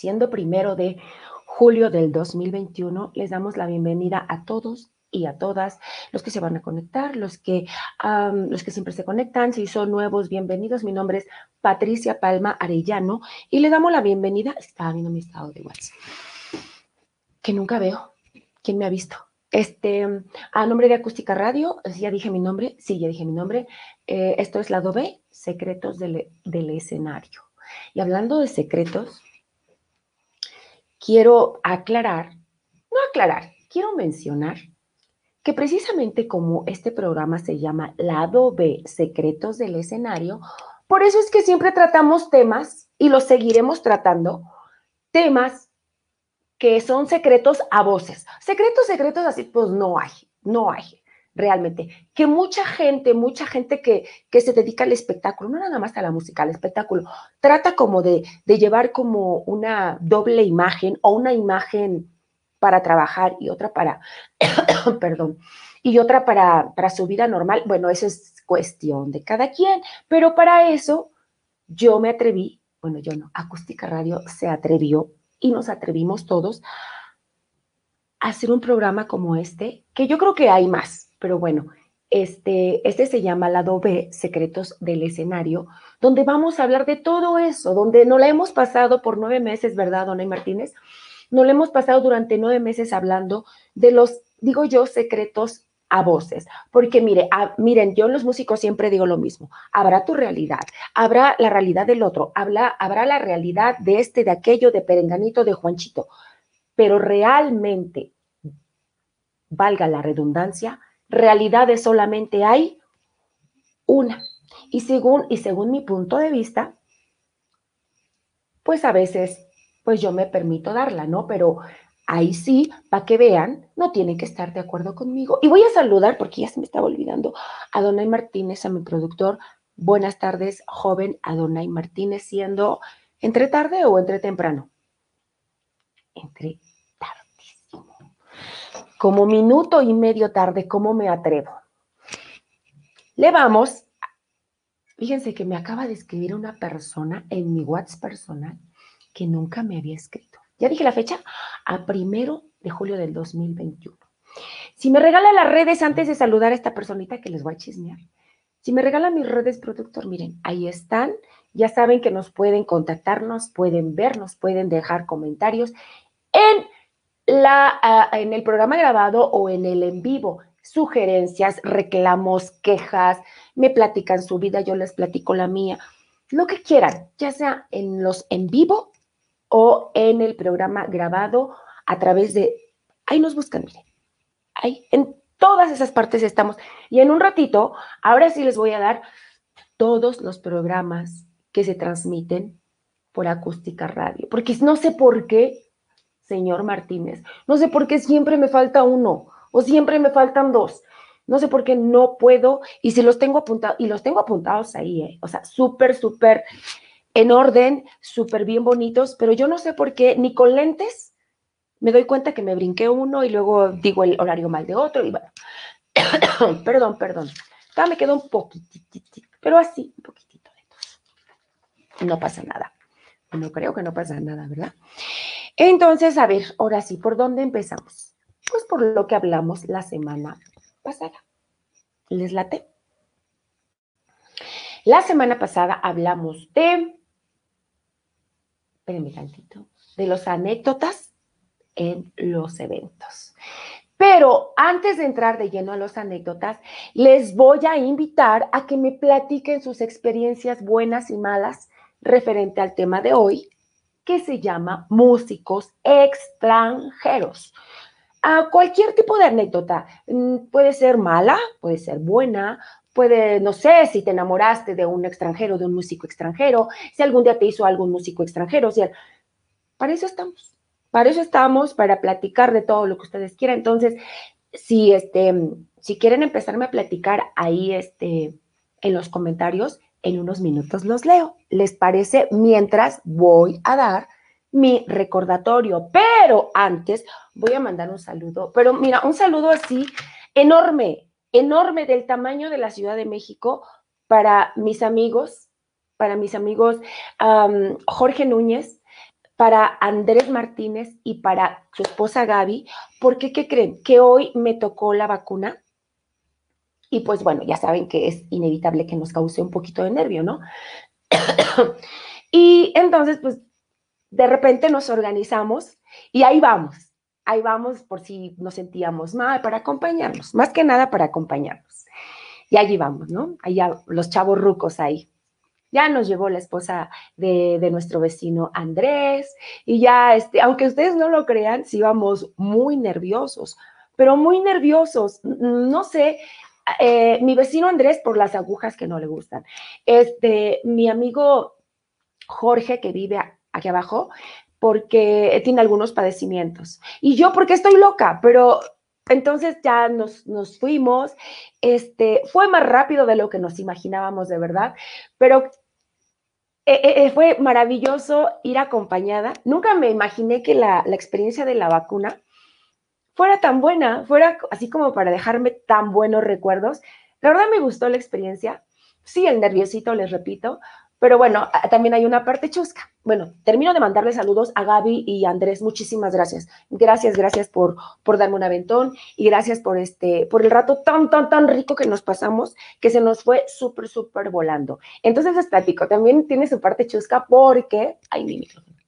Siendo primero de julio del 2021, les damos la bienvenida a todos y a todas los que se van a conectar, los que, los que siempre se conectan, si son nuevos, bienvenidos. Mi nombre es Patricia Palma Arellano y le damos la bienvenida. Estaba viendo mi estado de WhatsApp, que nunca veo. ¿Quién me ha visto? Este, a nombre de Acústica Radio, ya dije mi nombre, sí, ya dije mi nombre. Eh, esto es Lado B, Secretos del, del Escenario. Y hablando de secretos, quiero aclarar, no aclarar, quiero mencionar que precisamente como este programa se llama Lado B, Secretos del Escenario, por eso es que siempre tratamos temas y los seguiremos tratando, temas que son secretos a voces. Secretos, secretos así, pues no hay, no hay realmente. Que mucha gente, mucha gente que, que, se dedica al espectáculo, no nada más a la música, al espectáculo, trata como de, de llevar como una doble imagen o una imagen para trabajar y otra para, perdón, y otra para, para su vida normal. Bueno, eso es cuestión de cada quien, pero para eso yo me atreví, bueno, yo no, Acústica Radio se atrevió y nos atrevimos todos a hacer un programa como este, que yo creo que hay más, pero bueno, este, este se llama Lado B, Secretos del Escenario, donde vamos a hablar de todo eso, donde no la hemos pasado por nueve meses, ¿verdad, Dona Martínez? No la hemos pasado durante nueve meses hablando de los, digo yo, secretos a voces. Porque mire, miren, yo los músicos siempre digo lo mismo. Habrá tu realidad, habrá la realidad del otro, habrá, habrá la realidad de este, de aquello, de Perenganito, de Juanchito. Pero realmente, valga la redundancia, realidades solamente hay una. Y según, y según mi punto de vista, pues a veces, pues yo me permito darla, ¿no? Pero ahí sí, para que vean, no tienen que estar de acuerdo conmigo. Y voy a saludar, porque ya se me estaba olvidando, a Donay Martínez, a mi productor. Buenas tardes, joven Adonai Martínez, siendo entre tarde o entre temprano. Entre como minuto y medio tarde, ¿cómo me atrevo? Le vamos. Fíjense que me acaba de escribir una persona en mi WhatsApp personal que nunca me había escrito. Ya dije la fecha, a primero de julio del 2021. Si me regala las redes antes de saludar a esta personita que les voy a chismear. Si me regala mis redes productor, miren, ahí están. Ya saben que nos pueden contactarnos, pueden vernos, pueden dejar comentarios en la, en el programa grabado o en el en vivo. Sugerencias, reclamos, quejas, me platican su vida, yo les platico la mía, lo que quieran, ya sea en los en vivo o en el programa grabado a través de, ahí nos buscan, miren, ahí en todas esas partes estamos. Y en un ratito, ahora sí les voy a dar todos los programas que se transmiten por acústica radio, porque no sé por qué señor Martínez. No sé por qué siempre me falta uno o siempre me faltan dos. No sé por qué no puedo y si los tengo apuntados, y los tengo apuntados ahí, ¿eh? o sea, súper, súper en orden, súper bien bonitos, pero yo no sé por qué ni con lentes me doy cuenta que me brinqué uno y luego digo el horario mal de otro y bueno, perdón, perdón. Acá me quedó un poquitito, pero así, un poquitito de No pasa nada. No creo que no pasa nada, ¿verdad? Entonces, a ver, ahora sí, ¿por dónde empezamos? Pues por lo que hablamos la semana pasada. ¿Les late? La semana pasada hablamos de, espérenme tantito, de los anécdotas en los eventos. Pero antes de entrar de lleno a los anécdotas, les voy a invitar a que me platiquen sus experiencias buenas y malas referente al tema de hoy, que se llama músicos extranjeros. A cualquier tipo de anécdota, mm, puede ser mala, puede ser buena, puede, no sé, si te enamoraste de un extranjero, de un músico extranjero, si algún día te hizo algún músico extranjero, si para eso estamos. Para eso estamos, para platicar de todo lo que ustedes quieran. Entonces, si, este, si quieren empezarme a platicar ahí este, en los comentarios, en unos minutos los leo. ¿Les parece? Mientras voy a dar mi recordatorio. Pero antes voy a mandar un saludo, pero mira, un saludo así enorme, enorme del tamaño de la Ciudad de México para mis amigos, para mis amigos Jorge Núñez, para Andrés Martínez y para su esposa Gaby, porque ¿qué creen? Que hoy me tocó la vacuna. Y pues bueno, ya saben que es inevitable que nos cause un poquito de nervio, ¿no? y entonces, pues de repente nos organizamos y ahí vamos, ahí vamos por si nos sentíamos mal, para acompañarnos, más que nada para acompañarnos. Y allí vamos, ¿no? Allá los chavos rucos ahí. Ya nos llevó la esposa de, nuestro vecino Andrés y ya, este, aunque ustedes no lo crean, sí íbamos muy nerviosos, pero muy nerviosos. No sé, eh, mi vecino Andrés por las agujas que no le gustan. Este, mi amigo Jorge que vive aquí abajo, porque tiene algunos padecimientos. Y yo porque estoy loca, pero entonces ya nos, nos, fuimos, este, fue más rápido de lo que nos imaginábamos de verdad, pero eh, eh, fue maravilloso ir acompañada. Nunca me imaginé que la, la experiencia de la vacuna fuera tan buena, fuera así como para dejarme tan buenos recuerdos. La verdad me gustó la experiencia. Sí, el nerviosito, les repito, pero bueno, también hay una parte chusca. Bueno, termino de mandarle saludos a Gaby y Andrés. Muchísimas gracias. Gracias, gracias por, por darme un aventón y gracias por este, por el rato tan, tan, tan rico que nos pasamos, que se nos fue súper, súper volando. Entonces les platico, también tiene su parte chusca porque, ay, mi micrófono.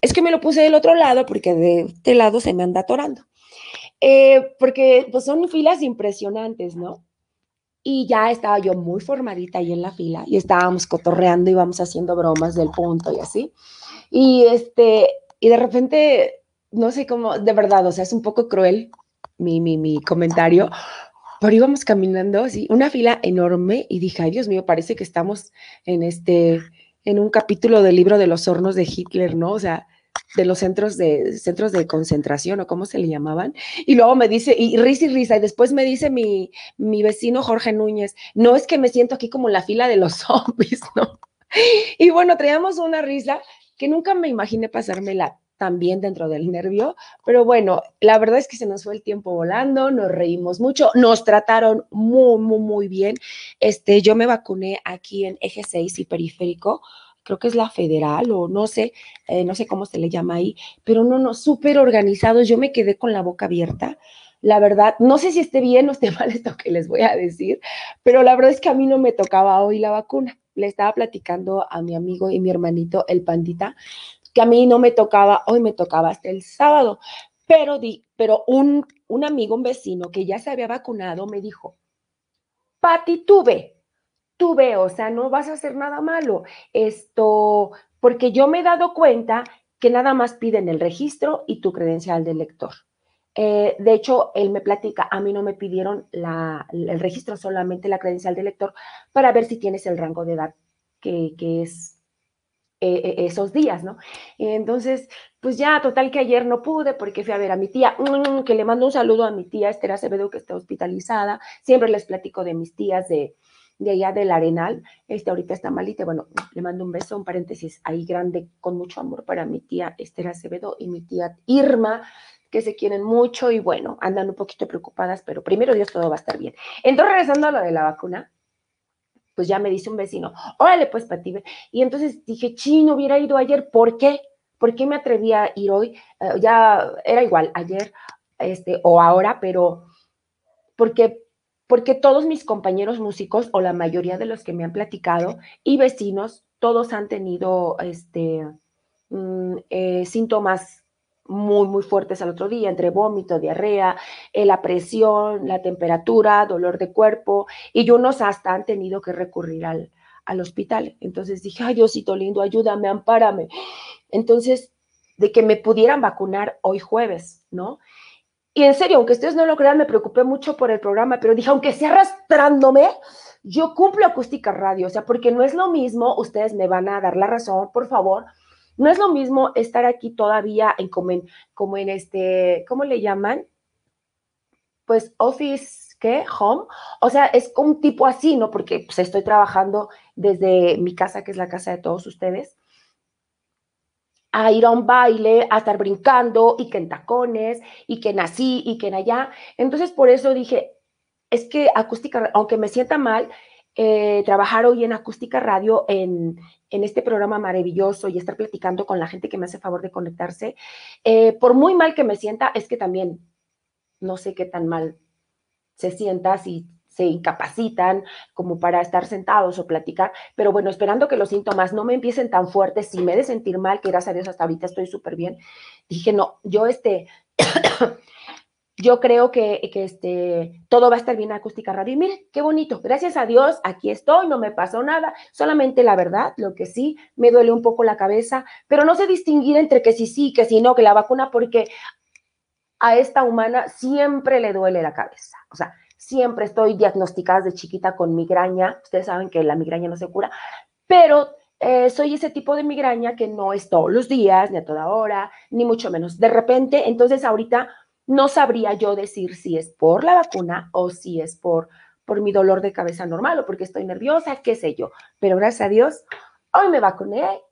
Es que me lo puse del otro lado porque de este lado se me anda atorando. Eh, porque pues son filas impresionantes, ¿no? Y ya estaba yo muy formadita ahí en la fila y estábamos cotorreando, y íbamos haciendo bromas del punto y así. Y este, y de repente, no sé cómo, de verdad, o sea, es un poco cruel mi, mi, mi comentario, pero íbamos caminando así, una fila enorme y dije, ay Dios mío, parece que estamos en este, en un capítulo del libro de los hornos de Hitler, ¿no? O sea, de los centros de, centros de concentración o cómo se le llamaban. Y luego me dice, y risa y risa, y después me dice mi, mi vecino Jorge Núñez, no es que me siento aquí como en la fila de los zombies, ¿no? Y bueno, traíamos una risa que nunca me imaginé pasármela también dentro del nervio, pero bueno, la verdad es que se nos fue el tiempo volando, nos reímos mucho, nos trataron muy, muy, muy bien. Este, yo me vacuné aquí en Eje 6 y Periférico, creo que es la federal o no sé, eh, no sé cómo se le llama ahí, pero no, no, súper organizados. Yo me quedé con la boca abierta. La verdad, no sé si esté bien o esté mal esto que les voy a decir, pero la verdad es que a mí no me tocaba hoy la vacuna. Le estaba platicando a mi amigo y mi hermanito, el pandita, que a mí no me tocaba, hoy me tocaba hasta el sábado. Pero, di, pero un, un amigo, un vecino que ya se había vacunado, me dijo, Pati, tuve, tú ve, o sea, no vas a hacer nada malo. Esto, porque yo me he dado cuenta que nada más piden el registro y tu credencial de lector. Eh, de hecho, él me platica, a mí no me pidieron el registro, solamente la credencial de lector para ver si tienes el rango de edad que, es eh, eh, esos días, ¿no? Entonces, pues ya, total que ayer no pude porque fui a ver a mi tía, que le mando un saludo a mi tía Esther Acevedo que está hospitalizada. Siempre les platico de mis tías de, de allá del Arenal, este ahorita está malita, bueno, le mando un beso, un paréntesis ahí grande, con mucho amor para mi tía Esther Acevedo y mi tía Irma, que se quieren mucho y bueno, andan un poquito preocupadas, pero primero Dios todo va a estar bien. Entonces, regresando a lo de la vacuna, pues ya me dice un vecino, órale pues, Pati, y entonces dije, chino, hubiera ido ayer, ¿por qué? ¿Por qué me atreví a ir hoy? Eh, ya era igual ayer este, o ahora, pero porque porque todos mis compañeros músicos o la mayoría de los que me han platicado y vecinos, todos han tenido este, mm, eh, síntomas muy, muy fuertes al otro día, entre vómito, diarrea, eh, la presión, la temperatura, dolor de cuerpo, y unos hasta han tenido que recurrir al, al hospital. Entonces dije, ay Diosito lindo, ayúdame, ampárame. Entonces, de que me pudieran vacunar hoy jueves, ¿no? Y en serio, aunque ustedes no lo crean, me preocupé mucho por el programa, pero dije, aunque sea arrastrándome, yo cumplo acústica radio, o sea, porque no es lo mismo, ustedes me van a dar la razón, por favor, No es lo mismo estar aquí todavía en como en, este, ¿cómo le llaman? Pues office, ¿qué? Home. O sea, es un tipo así, ¿no? Porque pues, estoy trabajando desde mi casa, que es la casa de todos ustedes a ir a un baile, a estar brincando y que en tacones y que en así y que en allá. Entonces, por eso dije, es que acústica, aunque me sienta mal, eh, trabajar hoy en acústica radio en, en, este programa maravilloso y estar platicando con la gente que me hace favor de conectarse, eh, por muy mal que me sienta, es que también no sé qué tan mal se sienta si incapacitan como para estar sentados o platicar, pero bueno, esperando que los síntomas no me empiecen tan fuertes, si me he de sentir mal, que gracias a Dios hasta ahorita estoy súper bien, dije, no, yo este, yo creo que, que, este, todo va a estar bien acústica radio. Y mire, qué bonito, gracias a Dios, aquí estoy, no me pasó nada, solamente la verdad, lo que sí, me duele un poco la cabeza, pero no sé distinguir entre que sí sí, que sí no, que la vacuna, porque a esta humana siempre le duele la cabeza. O sea, siempre estoy diagnosticada de chiquita con migraña. Ustedes saben que la migraña no se cura, pero eh, soy ese tipo de migraña que no es todos los días, ni a toda hora, ni mucho menos. De repente, entonces ahorita no sabría yo decir si es por la vacuna o si es por, por mi dolor de cabeza normal o porque estoy nerviosa, qué sé yo. Pero gracias a Dios, hoy me vacuné.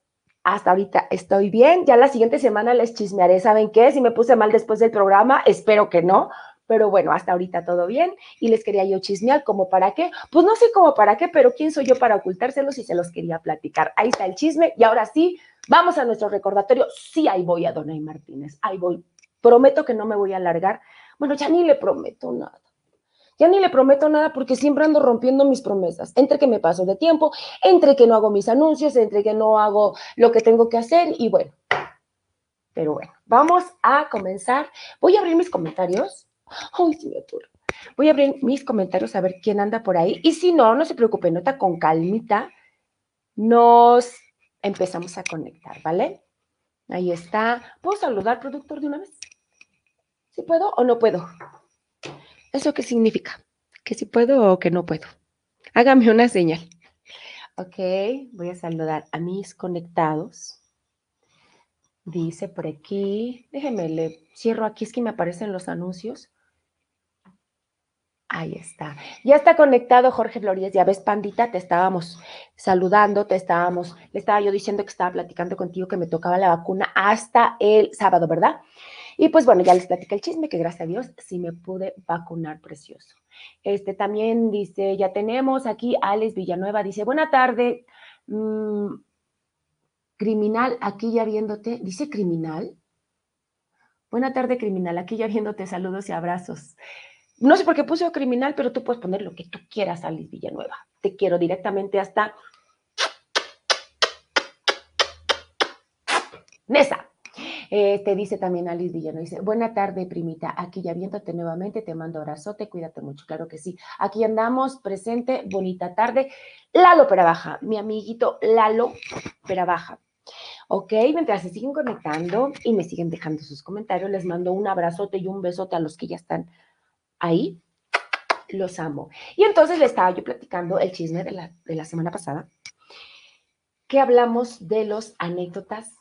Hasta ahorita estoy bien. Ya la siguiente semana les chismearé. ¿Saben qué? Si me puse mal después del programa, espero que no, pero bueno, hasta ahorita todo bien y les quería yo chismear, ¿como para qué? Pues no sé cómo para qué, pero ¿quién soy yo para ocultárselos y se los quería platicar? Ahí está el chisme y ahora sí, vamos a nuestro recordatorio. Sí, ahí voy a Donay Martínez, ahí voy. Prometo que no me voy a alargar. Bueno, ya ni le prometo nada. Ya ni le prometo nada porque siempre ando rompiendo mis promesas. Entre que me paso de tiempo, entre que no hago mis anuncios, entre que no hago lo que tengo que hacer y bueno. Pero bueno, vamos a comenzar. Voy a abrir mis comentarios Sí Voy a abrir mis comentarios a ver quién anda por ahí. Y si no, no se preocupe, nota con calmita. Nos empezamos a conectar, ¿vale? Ahí está. ¿Puedo saludar, productor, de una vez? ¿Sí puedo o no puedo? ¿Eso qué significa? ¿Que si puedo o que no puedo? Hágame una señal. Ok, voy a saludar a mis conectados. Dice por aquí, déjenme, le cierro aquí, es que me aparecen los anuncios. Ahí está. Ya está conectado Jorge Flores. Ya ves, Pandita, te estábamos saludando, te estábamos, le estaba yo diciendo que estaba platicando contigo que me tocaba la vacuna hasta el sábado, ¿verdad? Y pues bueno, ya les platicé el chisme, que gracias a Dios sí me pude vacunar precioso. Este también dice, ya tenemos aquí Alex Villanueva, dice, buena tarde, mm, criminal, aquí ya viéndote, dice criminal. Buena tarde, criminal, aquí ya viéndote, saludos y abrazos. No sé por qué puse criminal, pero tú puedes poner lo que tú quieras, Alice Villanueva. Te quiero directamente hasta Nesa. Eh, te dice también Alice Villanueva, dice, buena tarde, primita, aquí ya viéndote nuevamente, te mando abrazote, cuídate mucho, claro que sí. Aquí andamos, presente, bonita tarde. Lalo Perabaja, mi amiguito Lalo Perabaja. Ok, mientras se siguen conectando y me siguen dejando sus comentarios, les mando un abrazote y un besote a los que ya están ahí los amo. Y entonces le estaba yo platicando el chisme de la, de la semana pasada, que hablamos de los anécdotas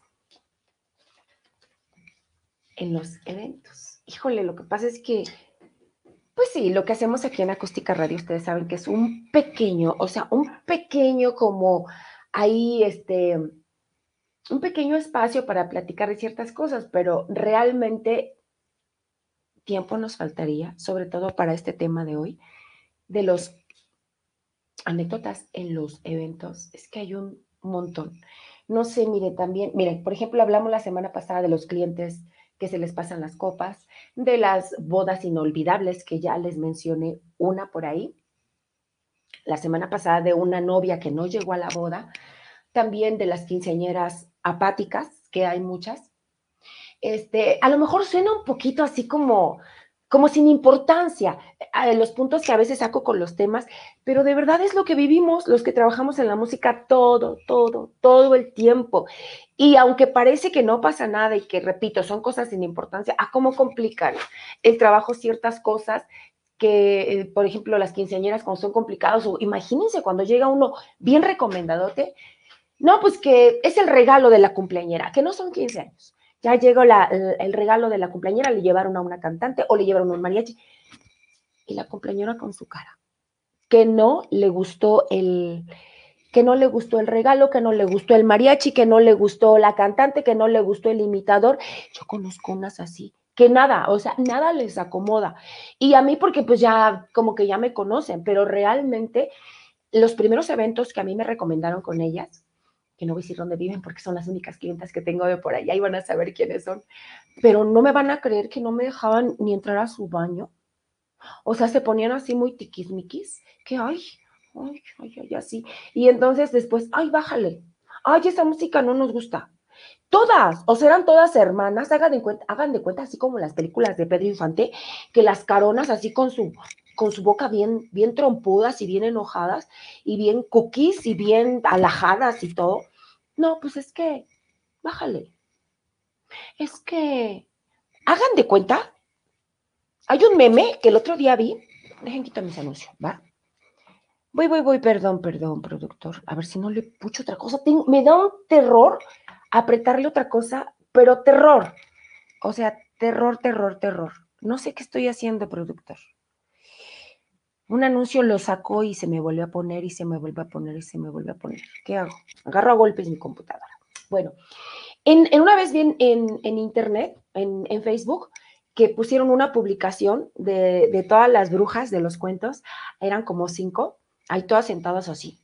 en los eventos. Híjole, lo que pasa es que, pues sí, lo que hacemos aquí en Acústica Radio, ustedes saben que es un pequeño, o sea, un pequeño como ahí, este, un pequeño espacio para platicar de ciertas cosas, pero realmente tiempo nos faltaría, sobre todo para este tema de hoy, de los anécdotas en los eventos. Es que hay un montón. No sé, mire, también, miren, por ejemplo, hablamos la semana pasada de los clientes que se les pasan las copas, de las bodas inolvidables, que ya les mencioné una por ahí. La semana pasada de una novia que no llegó a la boda, también de las quinceañeras apáticas, que hay muchas, este, a lo mejor suena un poquito así como, como sin importancia a los puntos que a veces saco con los temas, pero de verdad es lo que vivimos los que trabajamos en la música todo, todo, todo el tiempo. Y aunque parece que no pasa nada y que, repito, son cosas sin importancia, ¿a cómo complican el trabajo ciertas cosas que, eh, por ejemplo, las quinceañeras cuando son complicados, o imagínense cuando llega uno bien recomendadote, No, pues que es el regalo de la cumpleañera, que no son 15 años. Ya llegó el, regalo de la cumpleañera, le llevaron a una cantante o le llevaron un mariachi. Y la cumpleañera con su cara, que no le gustó el, que no le gustó el regalo, que no le gustó el mariachi, que no le gustó la cantante, que no le gustó el imitador. Yo conozco unas así, que nada, o sea, nada les acomoda. Y a mí porque pues ya como que ya me conocen, pero realmente los primeros eventos que a mí me recomendaron con ellas, que no voy a decir dónde viven porque son las únicas clientas que tengo de por allá y van a saber quiénes son, pero no me van a creer que no me dejaban ni entrar a su baño. O sea, se ponían así muy tiquismiquis, que ay, ay, ay, ay, así. Y entonces después, ay, bájale, ay, esa música no nos gusta. Todas, o sea, eran todas hermanas, hagan de hagan de cuenta así como las películas de Pedro Infante, que las caronas así con su, con su boca bien, bien trompudas y bien enojadas y bien cookies y bien alajadas y todo. No, pues es que, bájale. Es que, hagan de cuenta, hay un meme que el otro día vi, dejen quitar mis anuncios, ¿va? Voy, voy, voy, perdón, perdón, productor. A ver si no le pucho otra cosa. me da un terror apretarle otra cosa, pero terror. O sea, terror, terror, terror. No sé qué estoy haciendo, productor. Un anuncio lo sacó y se me vuelve a poner y se me vuelve a poner y se me vuelve a poner. ¿Qué hago? Agarro a golpes mi computadora. Bueno, en, una vez bien en, internet, en, Facebook, que pusieron una publicación de, de, todas las brujas de los cuentos, eran como cinco, ahí todas sentadas así,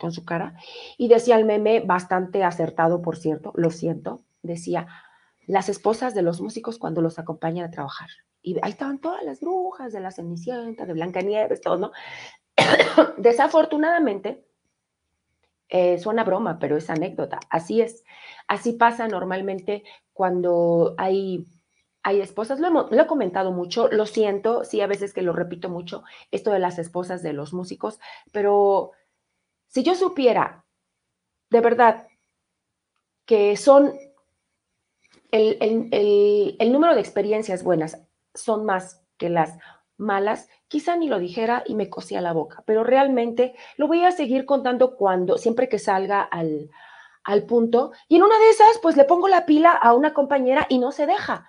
con su cara, y decía el meme, bastante acertado, por cierto, lo siento, decía, las esposas de los músicos cuando los acompañan a trabajar. Y ahí estaban todas las brujas de la Cenicienta, de Blancanieves, todo, ¿no? Desafortunadamente, eh, suena broma, pero es anécdota. Así es. Así pasa normalmente cuando hay, hay esposas. Lo, lo, he comentado mucho, lo siento, sí, a veces que lo repito mucho, esto de las esposas de los músicos, pero si yo supiera de verdad que son el, el, el número de experiencias buenas son más que las malas, quizá ni lo dijera y me cosía la boca, pero realmente lo voy a seguir contando cuando, siempre que salga al, al punto. Y en una de esas, pues le pongo la pila a una compañera y no se deja.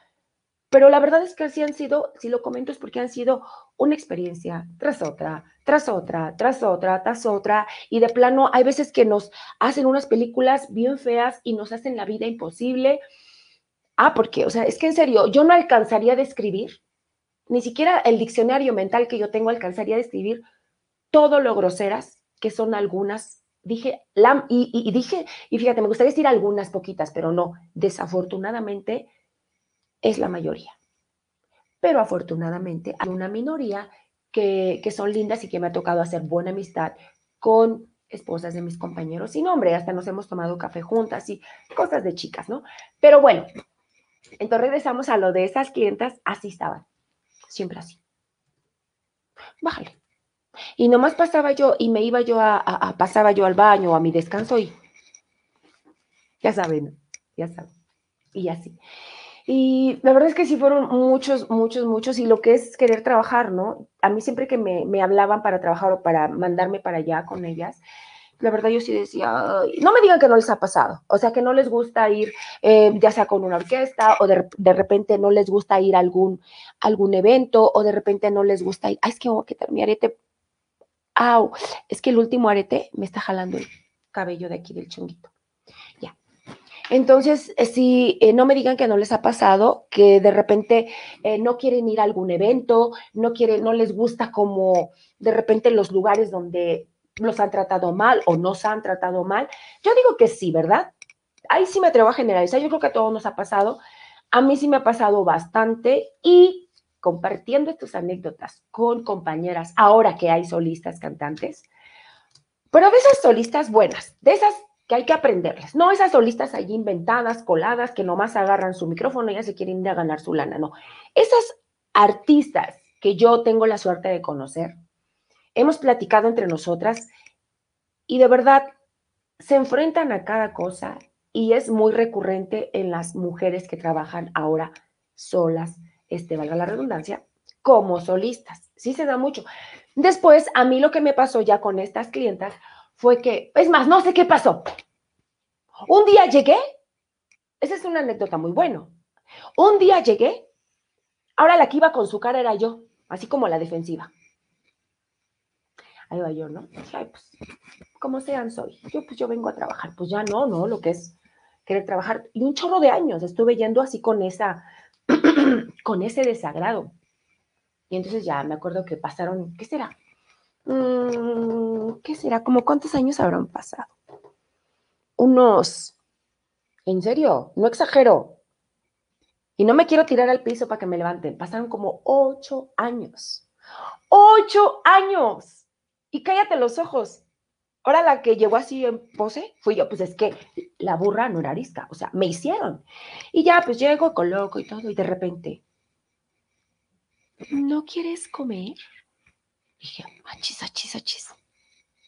Pero la verdad es que así han sido, si lo comento es porque han sido una experiencia tras otra, tras otra, tras otra, tras otra. Y de plano, hay veces que nos hacen unas películas bien feas y nos hacen la vida imposible. Ah, porque, o sea, es que en serio, yo no alcanzaría a describir, ni siquiera el diccionario mental que yo tengo alcanzaría a describir todo lo groseras que son algunas. Dije, y, dije, y fíjate, me gustaría decir algunas poquitas, pero no, desafortunadamente es la mayoría. Pero afortunadamente hay una minoría que, que son lindas y que me ha tocado hacer buena amistad con esposas de mis compañeros y nombre, hasta nos hemos tomado café juntas y cosas de chicas, ¿no? Pero bueno, entonces regresamos a lo de esas clientas, así estaban, siempre así. Bájale. Y nomás pasaba yo y me iba yo a, pasaba yo al baño a mi descanso y ya saben, ya saben. Y así. Y la verdad es que sí fueron muchos, muchos, muchos. Y lo que es querer trabajar, ¿no? A mí siempre que me, me hablaban para trabajar o para mandarme para allá con ellas, la verdad yo sí decía, no me digan que no les ha pasado, o sea, que no les gusta ir eh, ya sea con una orquesta o de, repente no les gusta ir a algún, algún evento o de repente no les gusta ir, ay, es que a quitar mi arete, au, es que el último arete me está jalando el cabello de aquí del chonguito. Ya. Entonces, eh, si eh, no me digan que no les ha pasado, que de repente no quieren ir a algún evento, no quieren, no les gusta como de repente los lugares donde los han tratado mal o nos han tratado mal. Yo digo que sí, ¿verdad? Ahí sí me atrevo a generalizar. Yo creo que a todos nos ha pasado. A mí sí me ha pasado bastante y compartiendo estas anécdotas con compañeras, ahora que hay solistas cantantes, pero de esas solistas buenas, de esas que hay que aprenderles, no esas solistas allí inventadas, coladas, que nomás agarran su micrófono y ya se quieren ir a ganar su lana, no. Esas artistas que yo tengo la suerte de conocer, hemos platicado entre nosotras y de verdad se enfrentan a cada cosa y es muy recurrente en las mujeres que trabajan ahora solas, este, valga la redundancia, como solistas. Sí se da mucho. Después, a mí lo que me pasó ya con estas clientas fue que, es más, no sé qué pasó. Un día llegué, esa es una anécdota muy buena. Un día llegué, ahora la que iba con su cara era yo, así como la defensiva. Ahí va yo, ¿no? Ay, pues, como sean soy. Yo, pues, yo vengo a trabajar. Pues ya no, ¿no? Lo que es querer trabajar. Y un chorro de años estuve yendo así con esa, con ese desagrado. Y entonces ya me acuerdo que pasaron, ¿qué será? Mm, ¿Qué será? ¿Como cuántos años habrán pasado? Unos, en serio, no exagero. Y no me quiero tirar al piso para que me levanten. Pasaron como ocho años. ¡Ocho años! Y cállate los ojos. Ahora la que llegó así en pose fui yo, pues es que la burra no era arisca, o sea, me hicieron. Y ya, pues llego, coloco y todo, y de repente, ¿no quieres comer? Dije, achis, achis, achis.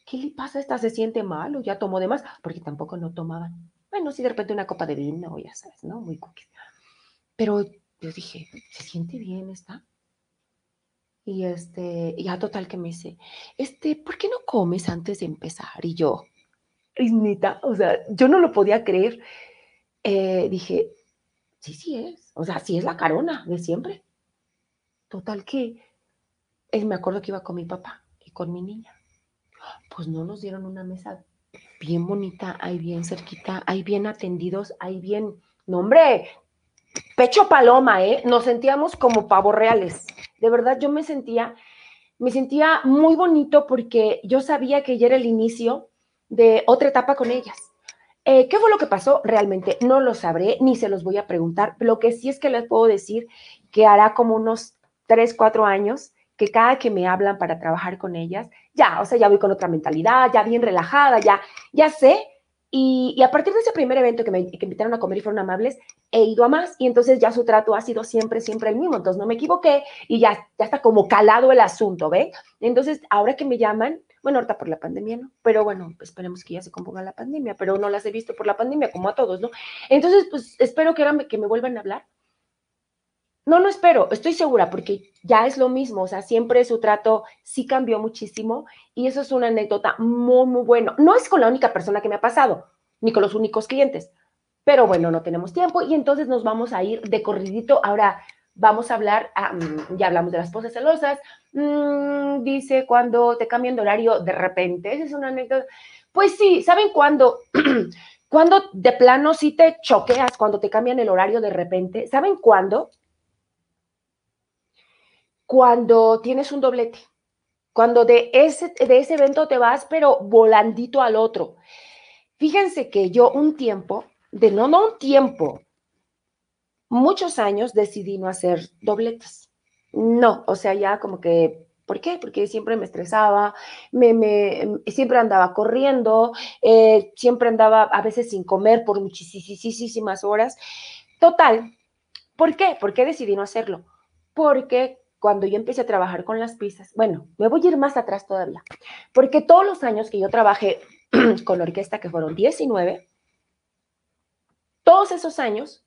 ¿Qué le pasa a esta? ¿Se siente mal o ya tomó de más? Porque tampoco no tomaban. Bueno, sí, de repente una copa de vino, ya sabes, ¿no? Muy cookies. Pero yo dije, ¿se siente bien esta? Y este, ya total que me dice, este, ¿por qué no comes antes de empezar? Y yo, Isnita, o sea, yo no lo podía creer. Eh, dije, sí, sí es, o sea, sí es la carona de siempre. Total que, él me acuerdo que iba con mi papá y con mi niña. Pues no nos dieron una mesa bien bonita, ahí bien cerquita, ahí bien atendidos, ahí bien, no hombre, pecho paloma, ¿eh? Nos sentíamos como pavos reales. De verdad, yo me sentía, me sentía muy bonito porque yo sabía que ya era el inicio de otra etapa con ellas. Eh, ¿Qué fue lo que pasó? Realmente no lo sabré, ni se los voy a preguntar. Lo que sí es que les puedo decir que hará como unos tres, cuatro años que cada que me hablan para trabajar con ellas, ya, o sea, ya voy con otra mentalidad, ya bien relajada, ya, ya sé y, a partir de ese primer evento que me invitaron a comer y fueron amables, he ido a más y entonces ya su trato ha sido siempre, siempre el mismo. Entonces no me equivoqué y ya, ya está como calado el asunto, ¿ve? Entonces, ahora que me llaman, bueno, ahorita por la pandemia, ¿no? Pero bueno, esperemos que ya se componga la pandemia, pero no las he visto por la pandemia, como a todos, ¿no? Entonces, pues espero que, ahora que me vuelvan a hablar no, no espero, estoy segura porque ya es lo mismo, o sea, siempre su trato sí cambió muchísimo y eso es una anécdota muy, muy bueno. No es con la única persona que me ha pasado, ni con los únicos clientes, pero bueno, no tenemos tiempo y entonces nos vamos a ir de corridito. Ahora vamos a hablar, mm, ya hablamos de las poses celosas, mm, dice cuando te cambian de horario de repente, esa es una anécdota. Pues sí, ¿saben cuándo? cuando de plano sí te choqueas cuando te cambian el horario de repente? ¿Saben cuándo? Cuando tienes un doblete, cuando de ese, de ese evento te vas, pero volandito al otro. Fíjense que yo un tiempo, de no, no un tiempo, muchos años decidí no hacer dobletes. No, o sea, ya como que, ¿por qué? Porque siempre me estresaba, me, me siempre andaba corriendo, eh, siempre andaba a veces sin comer por muchísimas horas. Total, ¿por qué? ¿Por qué decidí no hacerlo? Porque cuando yo empecé a trabajar con las pizzas, bueno, me voy a ir más atrás todavía, porque todos los años que yo trabajé con orquesta, que fueron 19, todos esos años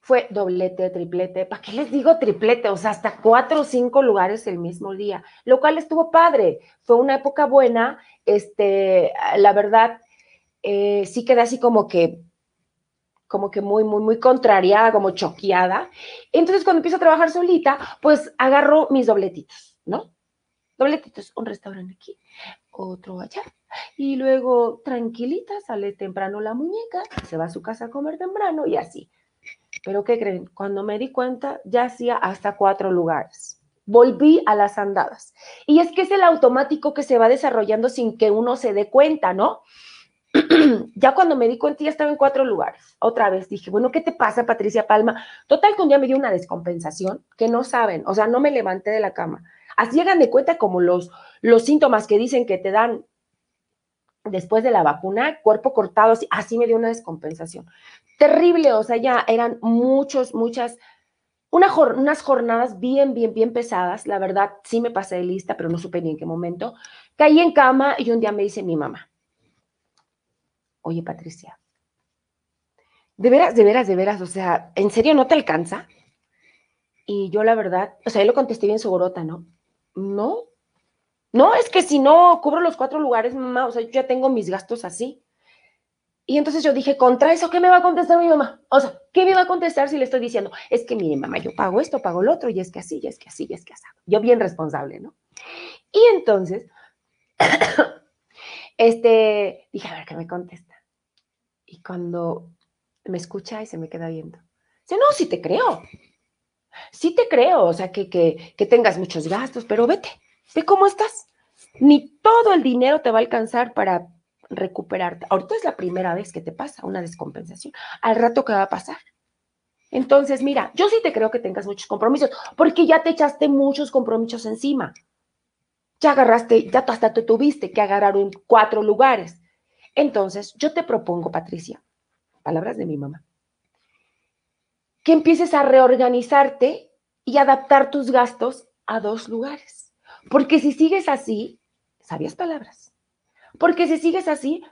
fue doblete, triplete, ¿para qué les digo triplete? O sea, hasta cuatro o cinco lugares el mismo día, lo cual estuvo padre, fue una época buena, este, la verdad, eh, sí quedé así como que como que muy, muy, muy contrariada, como choqueada. Entonces, cuando empiezo a trabajar solita, pues agarro mis dobletitos, ¿no? Dobletitos, un restaurante aquí, otro allá. Y luego, tranquilita, sale temprano la muñeca, se va a su casa a comer temprano y así. Pero, ¿qué creen? Cuando me di cuenta, ya hacía hasta cuatro lugares. Volví a las andadas. Y es que es el automático que se va desarrollando sin que uno se dé cuenta, ¿no? ya cuando me di cuenta ya estaba en cuatro lugares. Otra vez dije, bueno, ¿qué te pasa, Patricia Palma? Total que un día me dio una descompensación que no saben, o sea, no me levanté de la cama. Así llegan de cuenta como los, los síntomas que dicen que te dan después de la vacuna, cuerpo cortado, así, así me dio una descompensación. Terrible, o sea, ya eran muchos, muchas, una unas jornadas bien, bien, bien pesadas. La verdad, sí me pasé de lista, pero no supe ni en qué momento. Caí en cama y un día me dice mi mamá, oye Patricia, de veras, de veras, de veras, o sea, ¿en serio no te alcanza? Y yo la verdad, o sea, yo lo contesté bien su ¿no? No, No, es que si no cubro los cuatro lugares, mamá, o sea, yo ya tengo mis gastos así. Y entonces yo dije, contra eso, ¿qué me va a contestar mi mamá? O sea, ¿qué me va a contestar si le estoy diciendo? Es que, mire, mamá, yo pago esto, pago lo otro, y es que así, y es que así, y es que así. Yo bien responsable, ¿no? Y entonces, este, dije, a ver, ¿qué me contesta? Y cuando me escucha y se me queda viendo, dice, no, sí te creo. Sí te creo, o sea, que, que, que tengas muchos gastos, pero vete, ve cómo estás. Ni todo el dinero te va a alcanzar para recuperarte. Ahorita es la primera vez que te pasa una descompensación. Al rato, ¿qué va a pasar? Entonces, mira, yo sí te creo que tengas muchos compromisos, porque ya te echaste muchos compromisos encima. Ya agarraste, ya hasta te tuviste que agarrar en cuatro lugares. Entonces, yo te propongo, Patricia, palabras de mi mamá, que empieces a reorganizarte y adaptar tus gastos a dos lugares. Porque si sigues así, sabias palabras, porque si sigues así,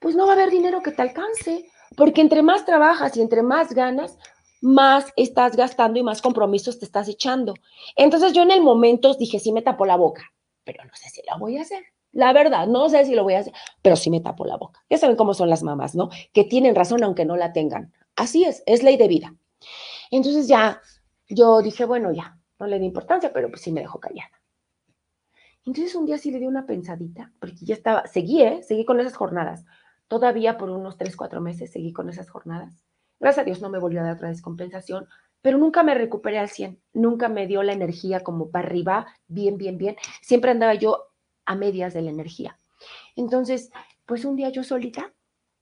pues no va a haber dinero que te alcance. Porque entre más trabajas y entre más ganas, más estás gastando y más compromisos te estás echando. Entonces yo en el momento dije, sí me tapo la boca, pero no sé si lo voy a hacer. La verdad, no sé si lo voy a hacer, pero sí me tapo la boca. Ya saben cómo son las mamás, ¿no? Que tienen razón aunque no la tengan. Así es, es ley de vida. Entonces ya yo dije, bueno, ya, no le di importancia, pero pues sí me dejó callada. Entonces un día sí le di una pensadita, porque ya estaba, seguí, ¿eh? seguí con esas jornadas. Todavía por unos tres, cuatro meses seguí con esas jornadas. Gracias a Dios no me volvió a dar otra descompensación, pero nunca me recuperé al 100, nunca me dio la energía como para arriba, bien, bien, bien. Siempre andaba yo a medias de la energía. Entonces, pues un día yo solita,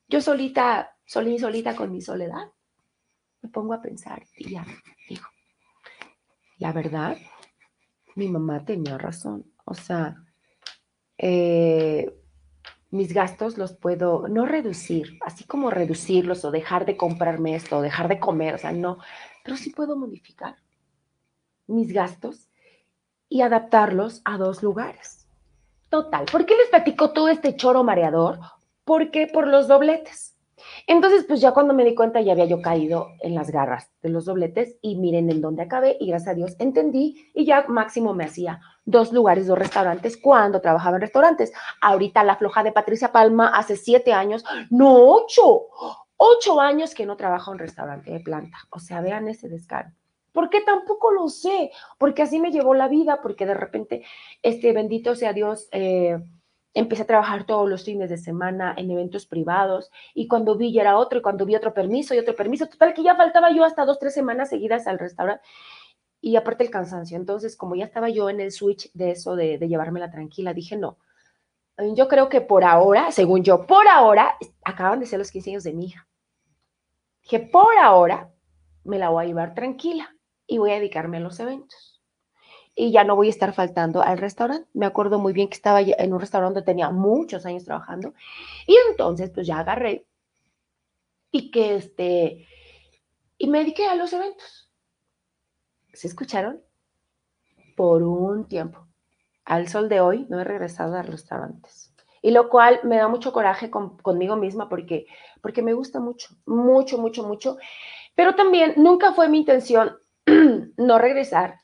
yo solita, solí solita con mi soledad, me pongo a pensar y ya digo, la verdad, mi mamá tenía razón. O sea, eh, mis gastos los puedo no reducir, así como reducirlos o dejar de comprarme esto, o dejar de comer, o sea, no, pero sí puedo modificar mis gastos y adaptarlos a dos lugares. Total, ¿por qué les platico todo este choro mareador? Porque por los dobletes. Entonces, pues ya cuando me di cuenta ya había yo caído en las garras de los dobletes y miren en dónde acabé y gracias a Dios entendí y ya máximo me hacía dos lugares, dos restaurantes cuando trabajaba en restaurantes. Ahorita la floja de Patricia Palma hace siete años, no ocho, ocho años que no trabajo en restaurante de planta. O sea, vean ese descaro. ¿Por qué tampoco lo sé? Porque así me llevó la vida, porque de repente, este bendito sea Dios, eh, empecé a trabajar todos los fines de semana en eventos privados y cuando vi ya era otro y cuando vi otro permiso y otro permiso, total que ya faltaba yo hasta dos, tres semanas seguidas al restaurante y aparte el cansancio. Entonces, como ya estaba yo en el switch de eso de, de llevármela tranquila, dije no. Yo creo que por ahora, según yo, por ahora, acaban de ser los 15 años de mi hija. Dije, por ahora me la voy a llevar tranquila y voy a dedicarme a los eventos y ya no voy a estar faltando al restaurante. Me acuerdo muy bien que estaba en un restaurante donde tenía muchos años trabajando y entonces pues ya agarré y que este, y me dediqué a los eventos. ¿Se escucharon? Por un tiempo. Al sol de hoy no he regresado a restaurantes. Y lo cual me da mucho coraje conmigo misma porque, porque me gusta mucho, mucho, mucho, mucho. Pero también nunca fue mi intención no regresar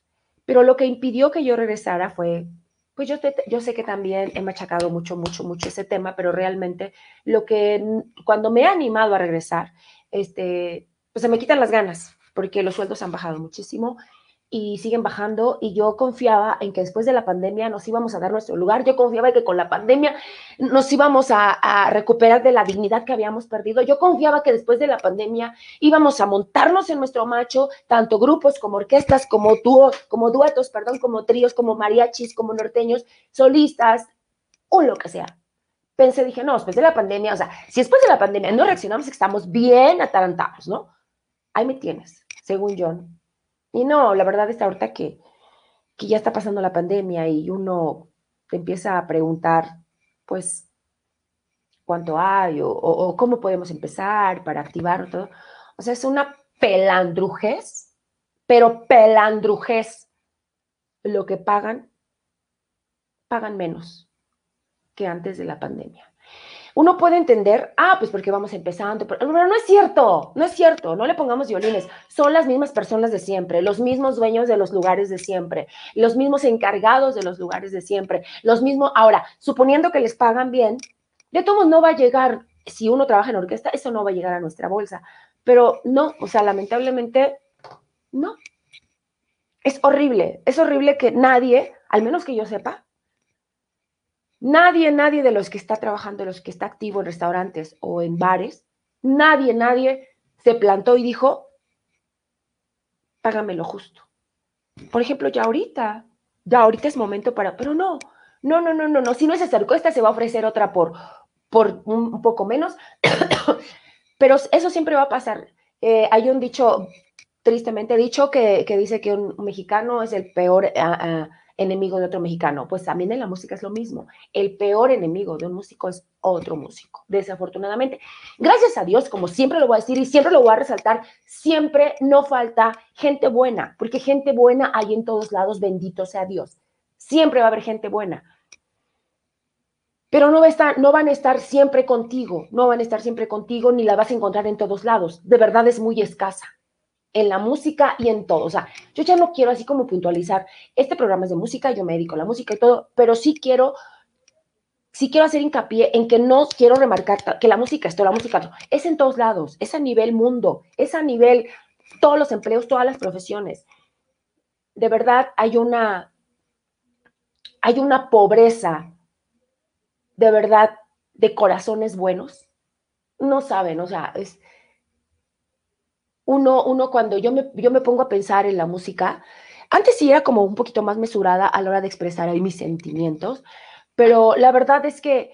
pero lo que impidió que yo regresara fue, pues yo, yo sé que también he machacado mucho, mucho, mucho ese tema, pero realmente lo que cuando me he animado a regresar, este, pues se me quitan las ganas, porque los sueldos han bajado muchísimo y siguen bajando y yo confiaba en que después de la pandemia nos íbamos a dar nuestro lugar, yo confiaba en que con la pandemia nos íbamos a, recuperar de la dignidad que habíamos perdido, yo confiaba que después de la pandemia íbamos a montarnos en nuestro macho, tanto grupos como orquestas, como dúos, como duetos, perdón, como tríos, como mariachis, como norteños, solistas, o lo que sea. Pensé, dije, no, después de la pandemia, o sea, si después de la pandemia no reaccionamos, estamos bien atarantados, ¿no? Ahí me tienes, según John, y no, la verdad es ahorita que, que ya está pasando la pandemia y uno te empieza a preguntar, pues, cuánto hay o, cómo podemos empezar para activar todo. O sea, es una pelandrujez, pero pelandrujez. Lo que pagan, pagan menos que antes de la pandemia. Uno puede entender, ah, pues porque vamos empezando, pero, no es cierto, no es cierto, no le pongamos violines, son las mismas personas de siempre, los mismos dueños de los lugares de siempre, los mismos encargados de los lugares de siempre, los mismos, ahora, suponiendo que les pagan bien, de todos no va a llegar, si uno trabaja en orquesta, eso no va a llegar a nuestra bolsa, pero no, o sea, lamentablemente, no. Es horrible, es horrible que nadie, al menos que yo sepa, Nadie, nadie de los que está trabajando, de los que está activo en restaurantes o en bares, nadie, nadie se plantó y dijo, págame lo justo. Por ejemplo, ya ahorita, ya ahorita es momento para, pero no, no, no, no, no, no, si no es esa esta se va a ofrecer otra por, por un poco menos, pero eso siempre va a pasar. Eh, hay un dicho, tristemente dicho, que, dice que un mexicano es el peor enemigo de otro mexicano. Pues también en la música es lo mismo. El peor enemigo de un músico es otro músico, desafortunadamente. Gracias a Dios, como siempre lo voy a decir y siempre lo voy a resaltar, siempre no falta gente buena, porque gente buena hay en todos lados, bendito sea Dios. Siempre va a haber gente buena. Pero no, va a estar, no van a estar siempre contigo, no van a estar siempre contigo, ni la vas a encontrar en todos lados. De verdad es muy escasa en la música y en todo. O sea, yo ya no quiero así como puntualizar, este programa es de música, yo me dedico a la música y todo, pero sí quiero, sí quiero hacer hincapié en que no quiero remarcar que la música, esto, la música, es en todos lados, es a nivel mundo, es a nivel todos los empleos, todas las profesiones. De verdad hay una, hay una pobreza, de verdad, de corazones buenos. No saben, o sea, es, uno, uno cuando yo me, yo me pongo a pensar en la música, antes sí era como un poquito más mesurada a la hora de expresar ahí mis sentimientos, pero la verdad es que,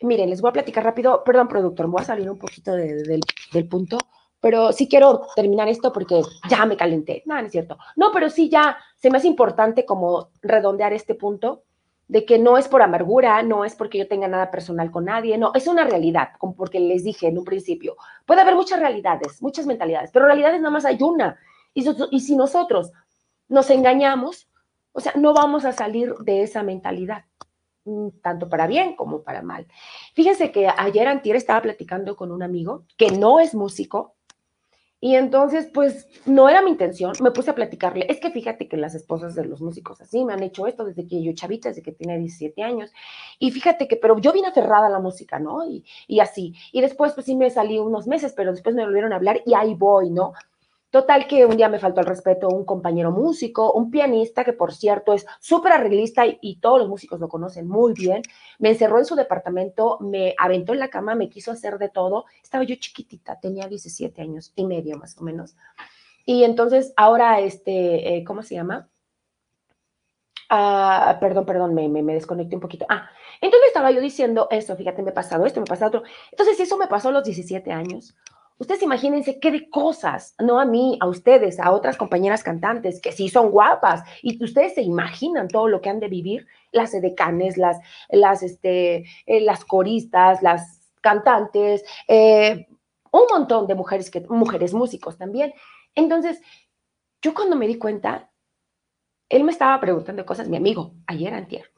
miren, les voy a platicar rápido, perdón, productor, voy a salir un poquito del, del punto, pero sí quiero terminar esto porque ya me calenté. No, no es cierto. No, pero sí ya se me hace importante como redondear este punto de que no es por amargura, no es porque yo tenga nada personal con nadie, no, es una realidad, como porque les dije en un principio. Puede haber muchas realidades, muchas mentalidades, pero realidades nada más hay una. Y, y si nosotros nos engañamos, o sea, no vamos a salir de esa mentalidad, mm, tanto para bien como para mal. Fíjense que ayer antier estaba platicando con un amigo que no es músico, y entonces, pues, no era mi intención, me puse a platicarle, es que fíjate que las esposas de los músicos así me han hecho esto desde que yo chavita, desde que tenía 17 años, y fíjate que, pero yo vine aferrada a la música, ¿no? Y, y así, y después, pues sí me salí unos meses, pero después me volvieron a hablar y ahí voy, ¿no? Total que un día me faltó el respeto un compañero músico, un pianista que por cierto es súper arreglista y, todos los músicos lo conocen muy bien. Me encerró en su departamento, me aventó en la cama, me quiso hacer de todo. Estaba yo chiquitita, tenía 17 años y medio más o menos. Y entonces ahora, este, eh, ¿cómo se llama? Ah, perdón, perdón, me, me, me, desconecté un poquito. Ah, entonces estaba yo diciendo esto, fíjate, me ha pasado esto, me ha pasado otro. Entonces, eso me pasó a los 17 años, Ustedes imagínense qué de cosas, no a mí, a ustedes, a otras compañeras cantantes que sí son guapas y ustedes se imaginan todo lo que han de vivir, las edecanes, las, las, este, eh, las coristas, las cantantes, eh, un montón de mujeres, que, mujeres músicos también. Entonces, yo cuando me di cuenta, él me estaba preguntando cosas, mi amigo, ayer, antier,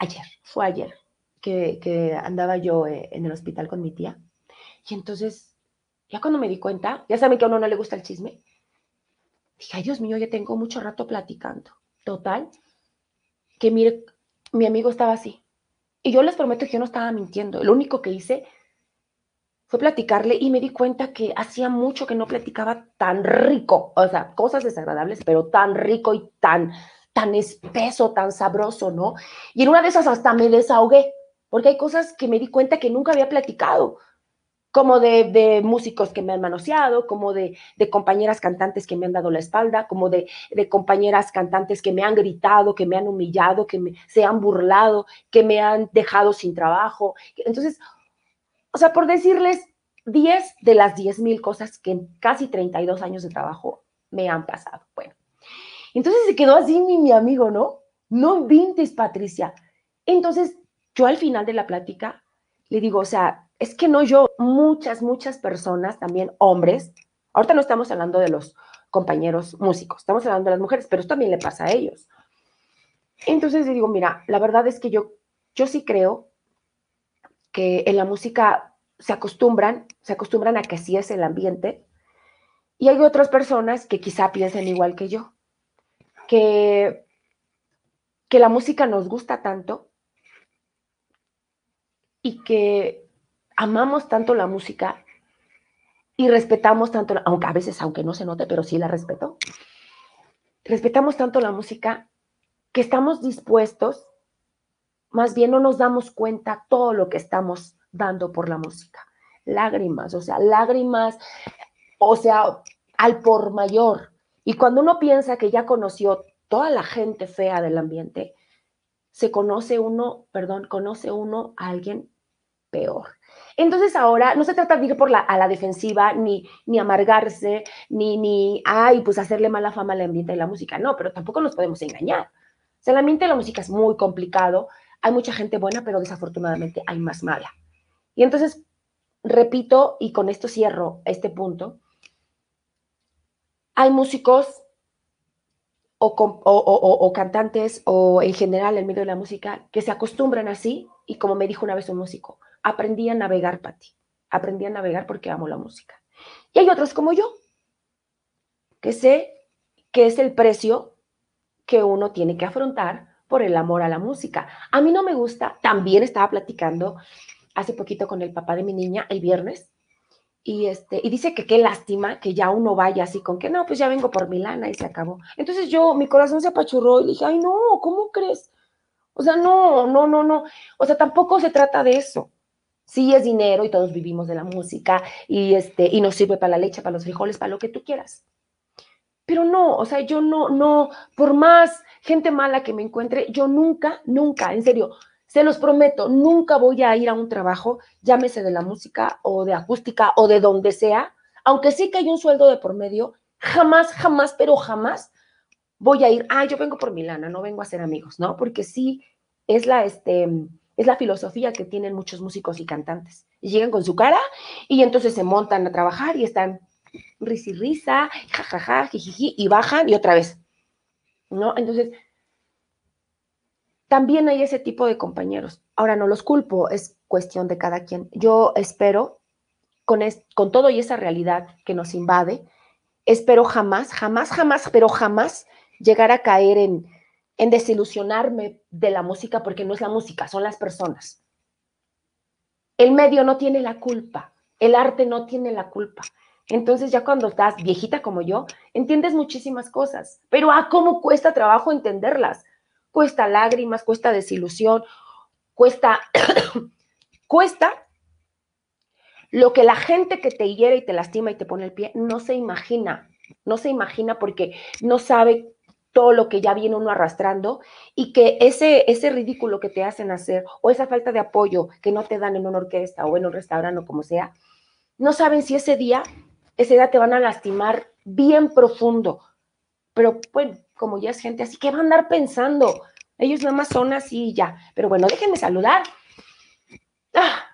ayer, fue ayer, que, que andaba yo eh, en el hospital con mi tía. Y entonces ya cuando me di cuenta, ya saben que a uno no le gusta el chisme, dije, ay Dios mío, ya tengo mucho rato platicando. Total, que mire, mi amigo estaba así. Y yo les prometo que yo no estaba mintiendo. Lo único que hice fue platicarle y me di cuenta que hacía mucho que no platicaba tan rico. O sea, cosas desagradables, pero tan rico y tan, tan espeso, tan sabroso, ¿no? Y en una de esas hasta me desahogué, porque hay cosas que me di cuenta que nunca había platicado como de, músicos que me han manoseado, como de, compañeras cantantes que me han dado la espalda, como de, compañeras cantantes que me han gritado, que me han humillado, que me, se han burlado, que me han dejado sin trabajo. Entonces, o sea, por decirles 10 de las 10 mil cosas que en casi 32 años de trabajo me han pasado. Bueno, entonces se quedó así mi, mi amigo, ¿no? No vintes, Patricia. Entonces, yo al final de la plática le digo, o sea, es que no yo, muchas, muchas personas, también hombres, ahorita no estamos hablando de los compañeros músicos, estamos hablando de las mujeres, pero esto también le pasa a ellos. Entonces le digo, mira, la verdad es que yo, yo sí creo que en la música se acostumbran, se acostumbran a que así es el ambiente. Y hay otras personas que quizá piensen igual que yo, que, que la música nos gusta tanto y que amamos tanto la música y respetamos tanto, aunque a veces, aunque no se note, pero sí la respeto, respetamos tanto la música que estamos dispuestos, más bien no nos damos cuenta todo lo que estamos dando por la música. Lágrimas, o sea, lágrimas, o sea, al por mayor. Y cuando uno piensa que ya conoció toda la gente fea del ambiente, se conoce uno, perdón, conoce uno a alguien peor. Entonces ahora no se trata de ir por la, a la defensiva, ni, ni amargarse, ni, ni, ay, pues hacerle mala fama al ambiente de la música. No, pero tampoco nos podemos engañar. O sea, el ambiente de la música es muy complicado. Hay mucha gente buena, pero desafortunadamente hay más mala. Y entonces, repito, y con esto cierro este punto, hay músicos o, cantantes o en general en medio de la música que se acostumbran así y como me dijo una vez un músico, aprendí a navegar, Pati, aprendí a navegar porque amo la música. Y hay otros como yo, que sé que es el precio que uno tiene que afrontar por el amor a la música. A mí no me gusta, también estaba platicando hace poquito con el papá de mi niña el viernes y, este, y dice que qué lástima que ya uno vaya así con que no, pues ya vengo por Milana y se acabó. Entonces yo, mi corazón se apachurró y dije, ay no, ¿cómo crees? O sea, no, no, no, no. O sea, tampoco se trata de eso. Sí es dinero y todos vivimos de la música y, este, y nos sirve para la leche, para los frijoles, para lo que tú quieras. Pero no, o sea, yo no, no, por más gente mala que me encuentre, yo nunca, nunca, en serio, se los prometo, nunca voy a ir a un trabajo, llámese de la música o de acústica o de donde sea, aunque sí que hay un sueldo de por medio, jamás, jamás, pero jamás voy a ir, ah, yo vengo por Milana, no vengo a ser amigos, ¿no? Porque sí es la, este, es la filosofía que tienen muchos músicos y cantantes. Y llegan con su cara y entonces se montan a trabajar y están risa y risa, jajaja, jijiji, y bajan y otra vez, ¿no? Entonces, también hay ese tipo de compañeros. Ahora no los culpo, es cuestión de cada quien. Yo espero, con, con todo y esa realidad que nos invade, espero jamás, jamás, jamás, pero jamás llegar a caer en, en desilusionarme de la música, porque no es la música, son las personas. El medio no tiene la culpa, el arte no tiene la culpa. Entonces ya cuando estás viejita como yo, entiendes muchísimas cosas, pero a cómo cuesta trabajo entenderlas cuesta lágrimas, cuesta desilusión, cuesta, cuesta lo que la gente que te hiere y te lastima y te pone el pie no se imagina, no se imagina porque no sabe todo lo que ya viene uno arrastrando y que ese, ese ridículo que te hacen hacer o esa falta de apoyo que no te dan en una orquesta o en un restaurante o como sea, no saben si ese día, ese día te van a lastimar bien profundo. Pero bueno, como ya es gente así, que va a andar pensando? Ellos nada más son así y ya. Pero bueno, déjenme saludar. Ah,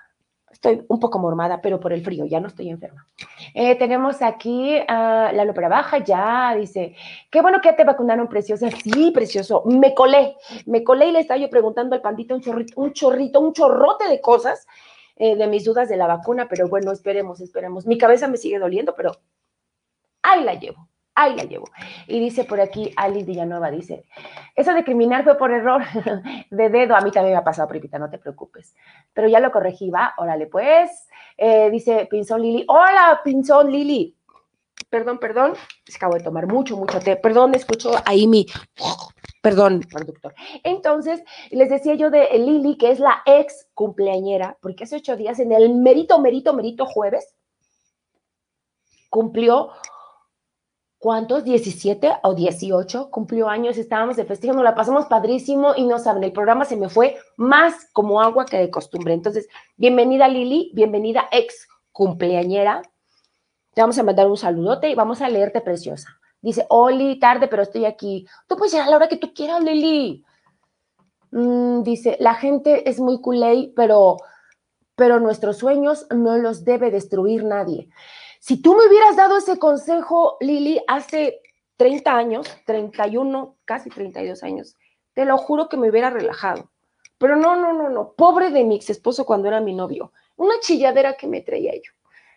estoy un poco mormada, pero por el frío, ya no estoy enferma. Eh, tenemos aquí a la Lopera Baja, ya dice, qué bueno que te vacunaron, preciosa. Sí, precioso. Me colé, me colé y le estaba yo preguntando al pandito un chorrito, un chorrito, un chorrote de cosas eh, de mis dudas de la vacuna, pero bueno, esperemos, esperemos. Mi cabeza me sigue doliendo, pero ahí la llevo ahí la llevo. Y dice por aquí Alice Villanueva, dice, eso de criminal fue por error de dedo, a mí también me ha pasado, Pripita, no te preocupes. Pero ya lo corregí, va, órale pues. Eh, dice Pinzón Lili, hola Pinzón Lili. Perdón, perdón, acabo de tomar mucho, mucho té. Perdón, escucho ahí mi... Perdón, productor. Entonces, les decía yo de Lili, que es la ex cumpleañera, porque hace ocho días, en el merito, merito, merito jueves, cumplió ¿cuántos? 17 o 18 cumplió años, estábamos de festejo, nos la pasamos padrísimo y no saben, el programa se me fue más como agua que de costumbre. Entonces, bienvenida Lili, bienvenida ex cumpleañera. Te vamos a mandar un saludote y vamos a leerte preciosa. Dice, Oli, tarde, pero estoy aquí. Tú puedes ir a la hora que tú quieras, Lili. Mm, dice, la gente es muy culé, pero, pero nuestros sueños no los debe destruir nadie. Si tú me hubieras dado ese consejo, Lili, hace 30 años, 31, casi 32 años, te lo juro que me hubiera relajado. Pero no, no, no, no. Pobre de mi ex esposo cuando era mi novio. Una chilladera que me traía yo.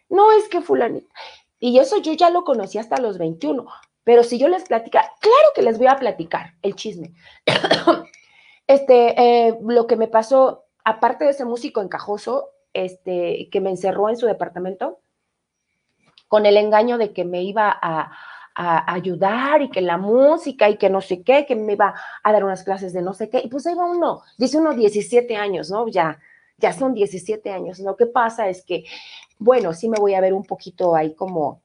No es que fulanita. Y eso yo ya lo conocí hasta los 21. Pero si yo les platica, claro que les voy a platicar el chisme. este, eh, lo que me pasó, aparte de ese músico encajoso, este, que me encerró en su departamento, con el engaño de que me iba a, ayudar y que la música y que no sé qué, que me iba a dar unas clases de no sé qué. Y pues ahí va uno, dice uno 17 años, ¿no? Ya, ya son 17 años. Lo que pasa es que, bueno, sí me voy a ver un poquito ahí como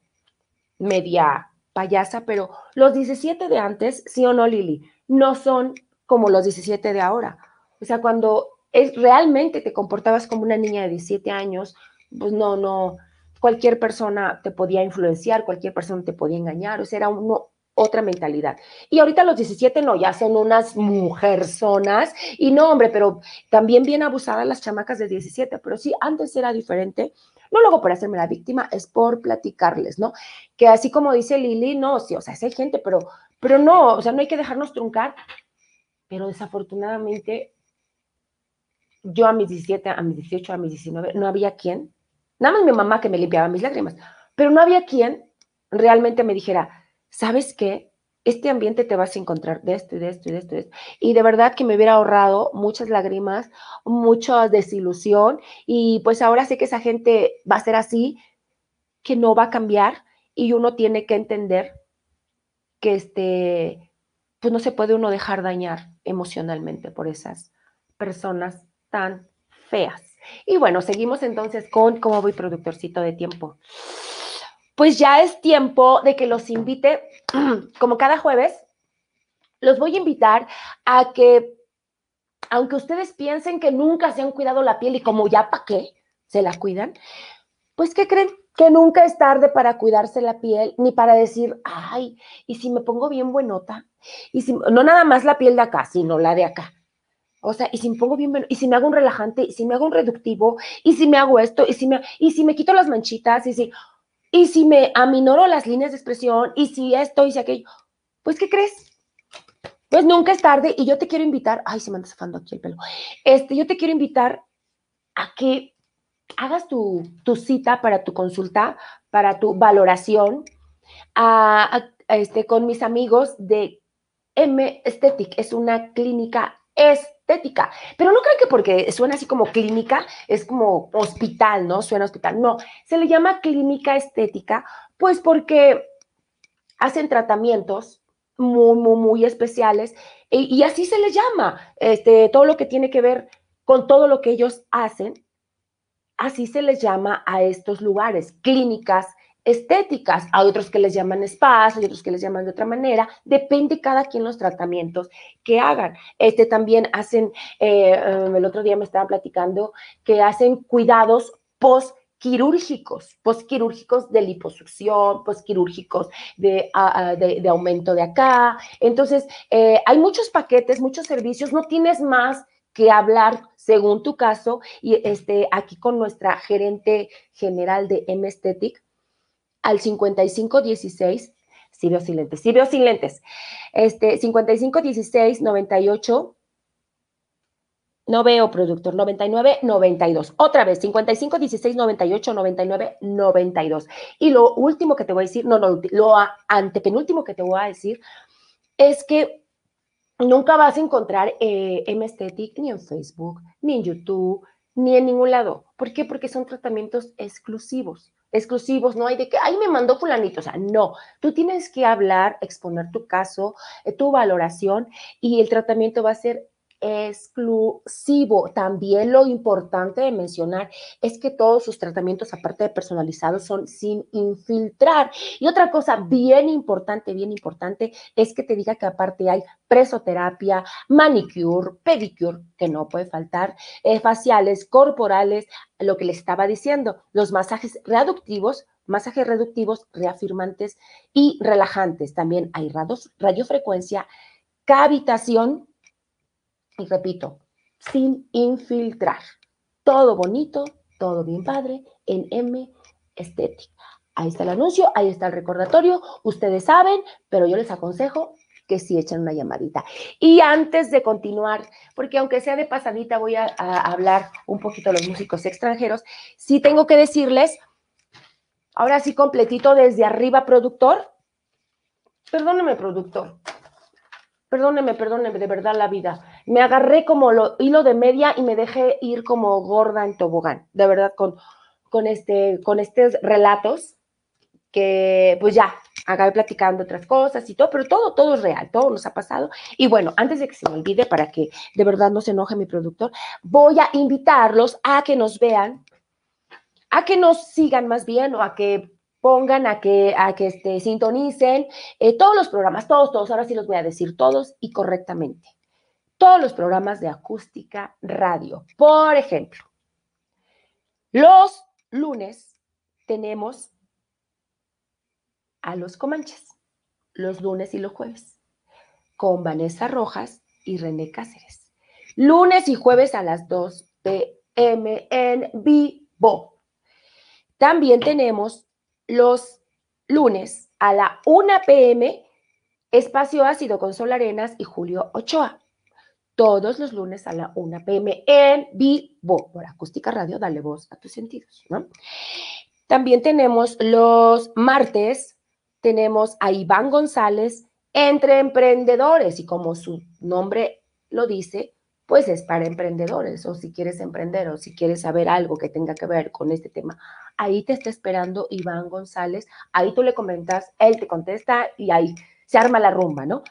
media payasa, pero los 17 de antes, sí o no, Lili, no son como los 17 de ahora. O sea, cuando es, realmente te comportabas como una niña de 17 años, pues no, no, cualquier persona te podía influenciar, cualquier persona te podía engañar, o sea, era otra mentalidad. Y ahorita los 17 no, ya son unas mujerzonas y no, hombre, pero también bien abusadas las chamacas de 17, pero sí, antes era diferente. No luego por hacerme la víctima, es por platicarles, ¿no? Que así como dice Lili, no, sí, o sea, sí hay gente, pero, pero no, o sea, no hay que dejarnos truncar. Pero desafortunadamente, yo a mis 17, a mis 18, a mis 19, no había quien Nada más mi mamá que me limpiaba mis lágrimas, pero no había quien realmente me dijera, ¿sabes qué? Este ambiente te vas a encontrar de esto y de esto y de esto y de esto. Y de verdad que me hubiera ahorrado muchas lágrimas, mucha desilusión. Y pues ahora sé que esa gente va a ser así, que no va a cambiar. Y uno tiene que entender que este, pues no se puede uno dejar dañar emocionalmente por esas personas tan feas. Y bueno, seguimos entonces con cómo voy productorcito de tiempo. Pues ya es tiempo de que los invite, como cada jueves, los voy a invitar a que, aunque ustedes piensen que nunca se han cuidado la piel y como ya para qué se la cuidan, pues ¿qué creen? Que nunca es tarde para cuidarse la piel, ni para decir, ay, y si me pongo bien buenota, y si, no nada más la piel de acá, sino la de acá o sea, y si me pongo bien, y si me hago un relajante, y si me hago un reductivo, y si me hago esto, y si me, y si me quito las manchitas, y si, y si me aminoro las líneas de expresión, y si esto, y si aquello, pues, ¿qué crees? Pues nunca es tarde, y yo te quiero invitar, ay, se me anda zafando aquí el pelo, este, yo te quiero invitar a que hagas tu, cita para tu consulta, para tu valoración, a, este, con mis amigos de M Aesthetic, es una clínica estética. Pero no creo que porque suena así como clínica, es como hospital, ¿no? Suena hospital. No, se le llama clínica estética, pues porque hacen tratamientos muy, muy, muy especiales y, y así se les llama. Este, todo lo que tiene que ver con todo lo que ellos hacen, así se les llama a estos lugares, clínicas estéticas, hay otros que les llaman spas, hay otros que les llaman de otra manera, depende cada quien los tratamientos que hagan. Este también hacen, eh, um, el otro día me estaba platicando que hacen cuidados post quirúrgicos, postquirúrgicos de liposucción, postquirúrgicos de, de, de aumento de acá. Entonces, eh, hay muchos paquetes, muchos servicios, no tienes más que hablar según tu caso y este, aquí con nuestra gerente general de M Aesthetic, al 5516, si veo sin lentes, si veo sin lentes, este, 5516 98, no veo productor, 99, 92. Otra vez, 55, 16, 98, 99, 92. Y lo último que te voy a decir, no, no, lo antepenúltimo que te voy a decir es que nunca vas a encontrar eh, M-Aesthetic ni en Facebook, ni en YouTube, ni en ningún lado. ¿Por qué? Porque son tratamientos exclusivos exclusivos, no hay de que, ay, me mandó fulanito, o sea, no, tú tienes que hablar, exponer tu caso, eh, tu valoración y el tratamiento va a ser exclusivo. También lo importante de mencionar es que todos sus tratamientos, aparte de personalizados, son sin infiltrar. Y otra cosa bien importante, bien importante, es que te diga que aparte hay presoterapia, manicure, pedicure, que no puede faltar, eh, faciales, corporales, lo que le estaba diciendo, los masajes reductivos, masajes reductivos, reafirmantes y relajantes. También hay radiofrecuencia, cavitación, y repito, sin infiltrar. Todo bonito, todo bien padre en M Estética. Ahí está el anuncio, ahí está el recordatorio. Ustedes saben, pero yo les aconsejo que sí echen una llamadita. Y antes de continuar, porque aunque sea de pasadita, voy a, hablar un poquito de los músicos extranjeros, sí tengo que decirles, ahora sí completito desde arriba, productor. Perdóneme, productor. Perdóneme, perdóneme, de verdad la vida. Me agarré como lo, hilo de media y me dejé ir como gorda en tobogán, de verdad, con, con, este, con estos relatos que pues ya, acabé platicando otras cosas y todo, pero todo, todo es real, todo nos ha pasado. Y bueno, antes de que se me olvide, para que de verdad no se enoje mi productor, voy a invitarlos a que nos vean, a que nos sigan más bien o a que pongan, a que, a que este, sintonicen eh, todos los programas, todos, todos, ahora sí los voy a decir todos y correctamente. Todos los programas de acústica radio. Por ejemplo, los lunes tenemos a los Comanches, los lunes y los jueves, con Vanessa Rojas y René Cáceres. Lunes y jueves a las 2 p.m. en vivo. También tenemos los lunes a la 1 p.m. Espacio Ácido con Sol Arenas y Julio Ochoa. Todos los lunes a la 1 p.m. en vivo. Por Acústica Radio, dale voz a tus sentidos, ¿no? También tenemos los martes tenemos a Iván González entre emprendedores y como su nombre lo dice, pues es para emprendedores o si quieres emprender o si quieres saber algo que tenga que ver con este tema, ahí te está esperando Iván González, ahí tú le comentas, él te contesta y ahí se arma la rumba, ¿no?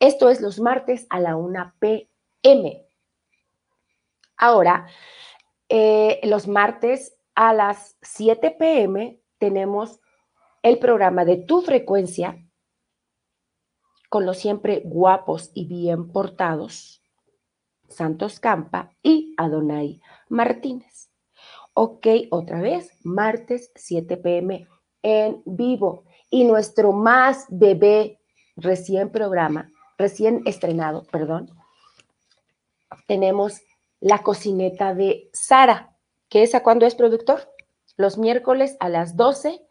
Esto es los martes a la 1 p.m. Ahora, eh, los martes a las 7 p.m. tenemos el programa de tu frecuencia con los siempre guapos y bien portados, Santos Campa y Adonai Martínez. Ok, otra vez, martes 7 pm en vivo. Y nuestro más bebé recién programa, recién estrenado, perdón, tenemos la cocineta de Sara, que es a cuando es productor, los miércoles a las 12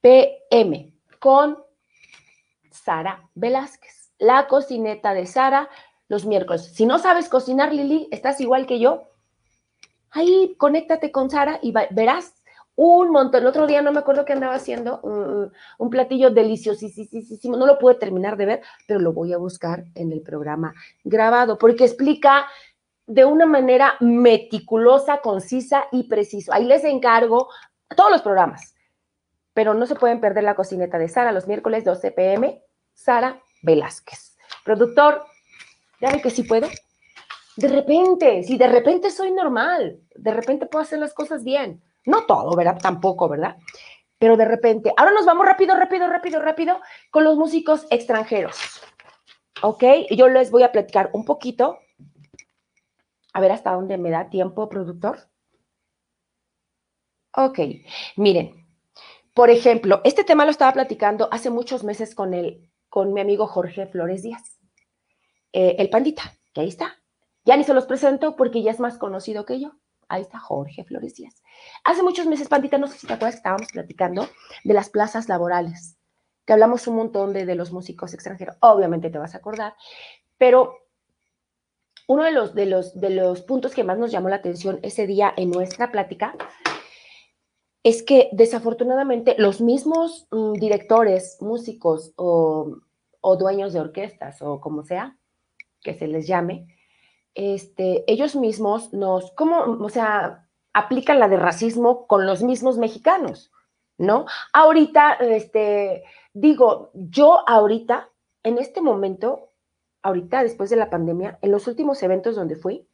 PM con Sara Velázquez. La cocineta de Sara los miércoles. Si no sabes cocinar, Lili, estás igual que yo. Ahí conéctate con Sara y verás un montón. El otro día no me acuerdo qué andaba haciendo, un platillo deliciosísimo. No lo pude terminar de ver, pero lo voy a buscar en el programa grabado porque explica de una manera meticulosa, concisa y precisa. Ahí les encargo todos los programas pero no se pueden perder la cocineta de Sara los miércoles 12 pm. Sara Velázquez. Productor, ya ve que sí puedo. De repente, si de repente soy normal, de repente puedo hacer las cosas bien. No todo, ¿verdad? Tampoco, ¿verdad? Pero de repente, ahora nos vamos rápido, rápido, rápido, rápido con los músicos extranjeros. ¿Ok? Yo les voy a platicar un poquito. A ver hasta dónde me da tiempo, productor. Ok, miren, por ejemplo, este tema lo estaba platicando hace muchos meses con, con mi amigo Jorge Flores Díaz, eh, el pandita, que ahí está. Ya ni se los presento porque ya es más conocido que yo. Ahí está Jorge Flores Díaz. Hace muchos meses, pandita, no sé si te acuerdas que estábamos platicando de las plazas laborales, que hablamos un montón de, de los músicos extranjeros. Obviamente te vas a acordar, pero uno de los, de, los, de los puntos que más nos llamó la atención ese día en nuestra plática es que desafortunadamente los mismos mm, directores, músicos o, dueños de orquestas o como sea que se les llame, este, ellos mismos nos, como, o sea, aplican la de racismo con los mismos mexicanos, ¿no? Ahorita, este, digo, yo ahorita, en este momento, ahorita después de la pandemia, en los últimos eventos donde fui,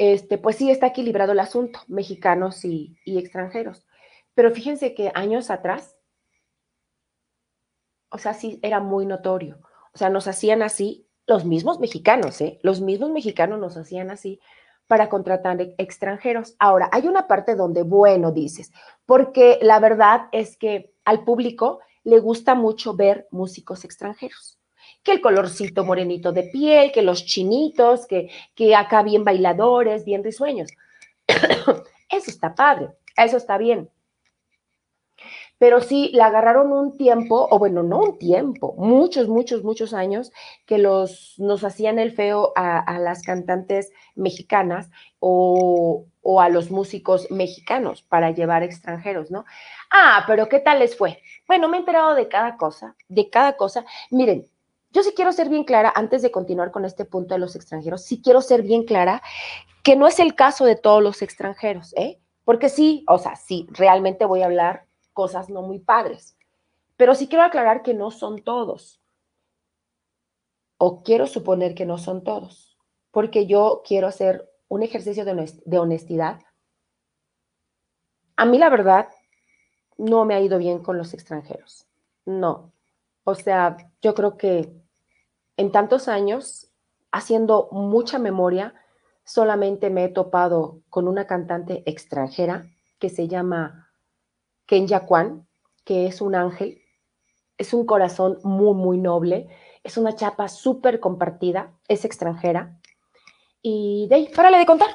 este, pues sí está equilibrado el asunto, mexicanos y, extranjeros. Pero fíjense que años atrás, o sea, sí era muy notorio. O sea, nos hacían así los mismos mexicanos, ¿eh? Los mismos mexicanos nos hacían así para contratar extranjeros. Ahora, hay una parte donde, bueno, dices, porque la verdad es que al público le gusta mucho ver músicos extranjeros que el colorcito morenito de piel, que los chinitos, que, que acá bien bailadores, bien risueños. eso está padre, eso está bien. Pero sí la agarraron un tiempo, o bueno, no un tiempo, muchos, muchos, muchos años, que los, nos hacían el feo a, las cantantes mexicanas o, o, a los músicos mexicanos para llevar extranjeros, ¿no? Ah, pero ¿qué tal les fue? Bueno, me he enterado de cada cosa, de cada cosa. Miren, yo sí quiero ser bien clara, antes de continuar con este punto de los extranjeros, sí quiero ser bien clara que no es el caso de todos los extranjeros, ¿eh? Porque sí, o sea, sí, realmente voy a hablar cosas no muy padres. Pero sí quiero aclarar que no son todos. O quiero suponer que no son todos. Porque yo quiero hacer un ejercicio de honestidad. A mí la verdad no me ha ido bien con los extranjeros. No. O sea, yo creo que en tantos años, haciendo mucha memoria, solamente me he topado con una cantante extranjera que se llama Kenya Kwan, que es un ángel, es un corazón muy, muy noble, es una chapa súper compartida, es extranjera. Y de ahí, párale de contar.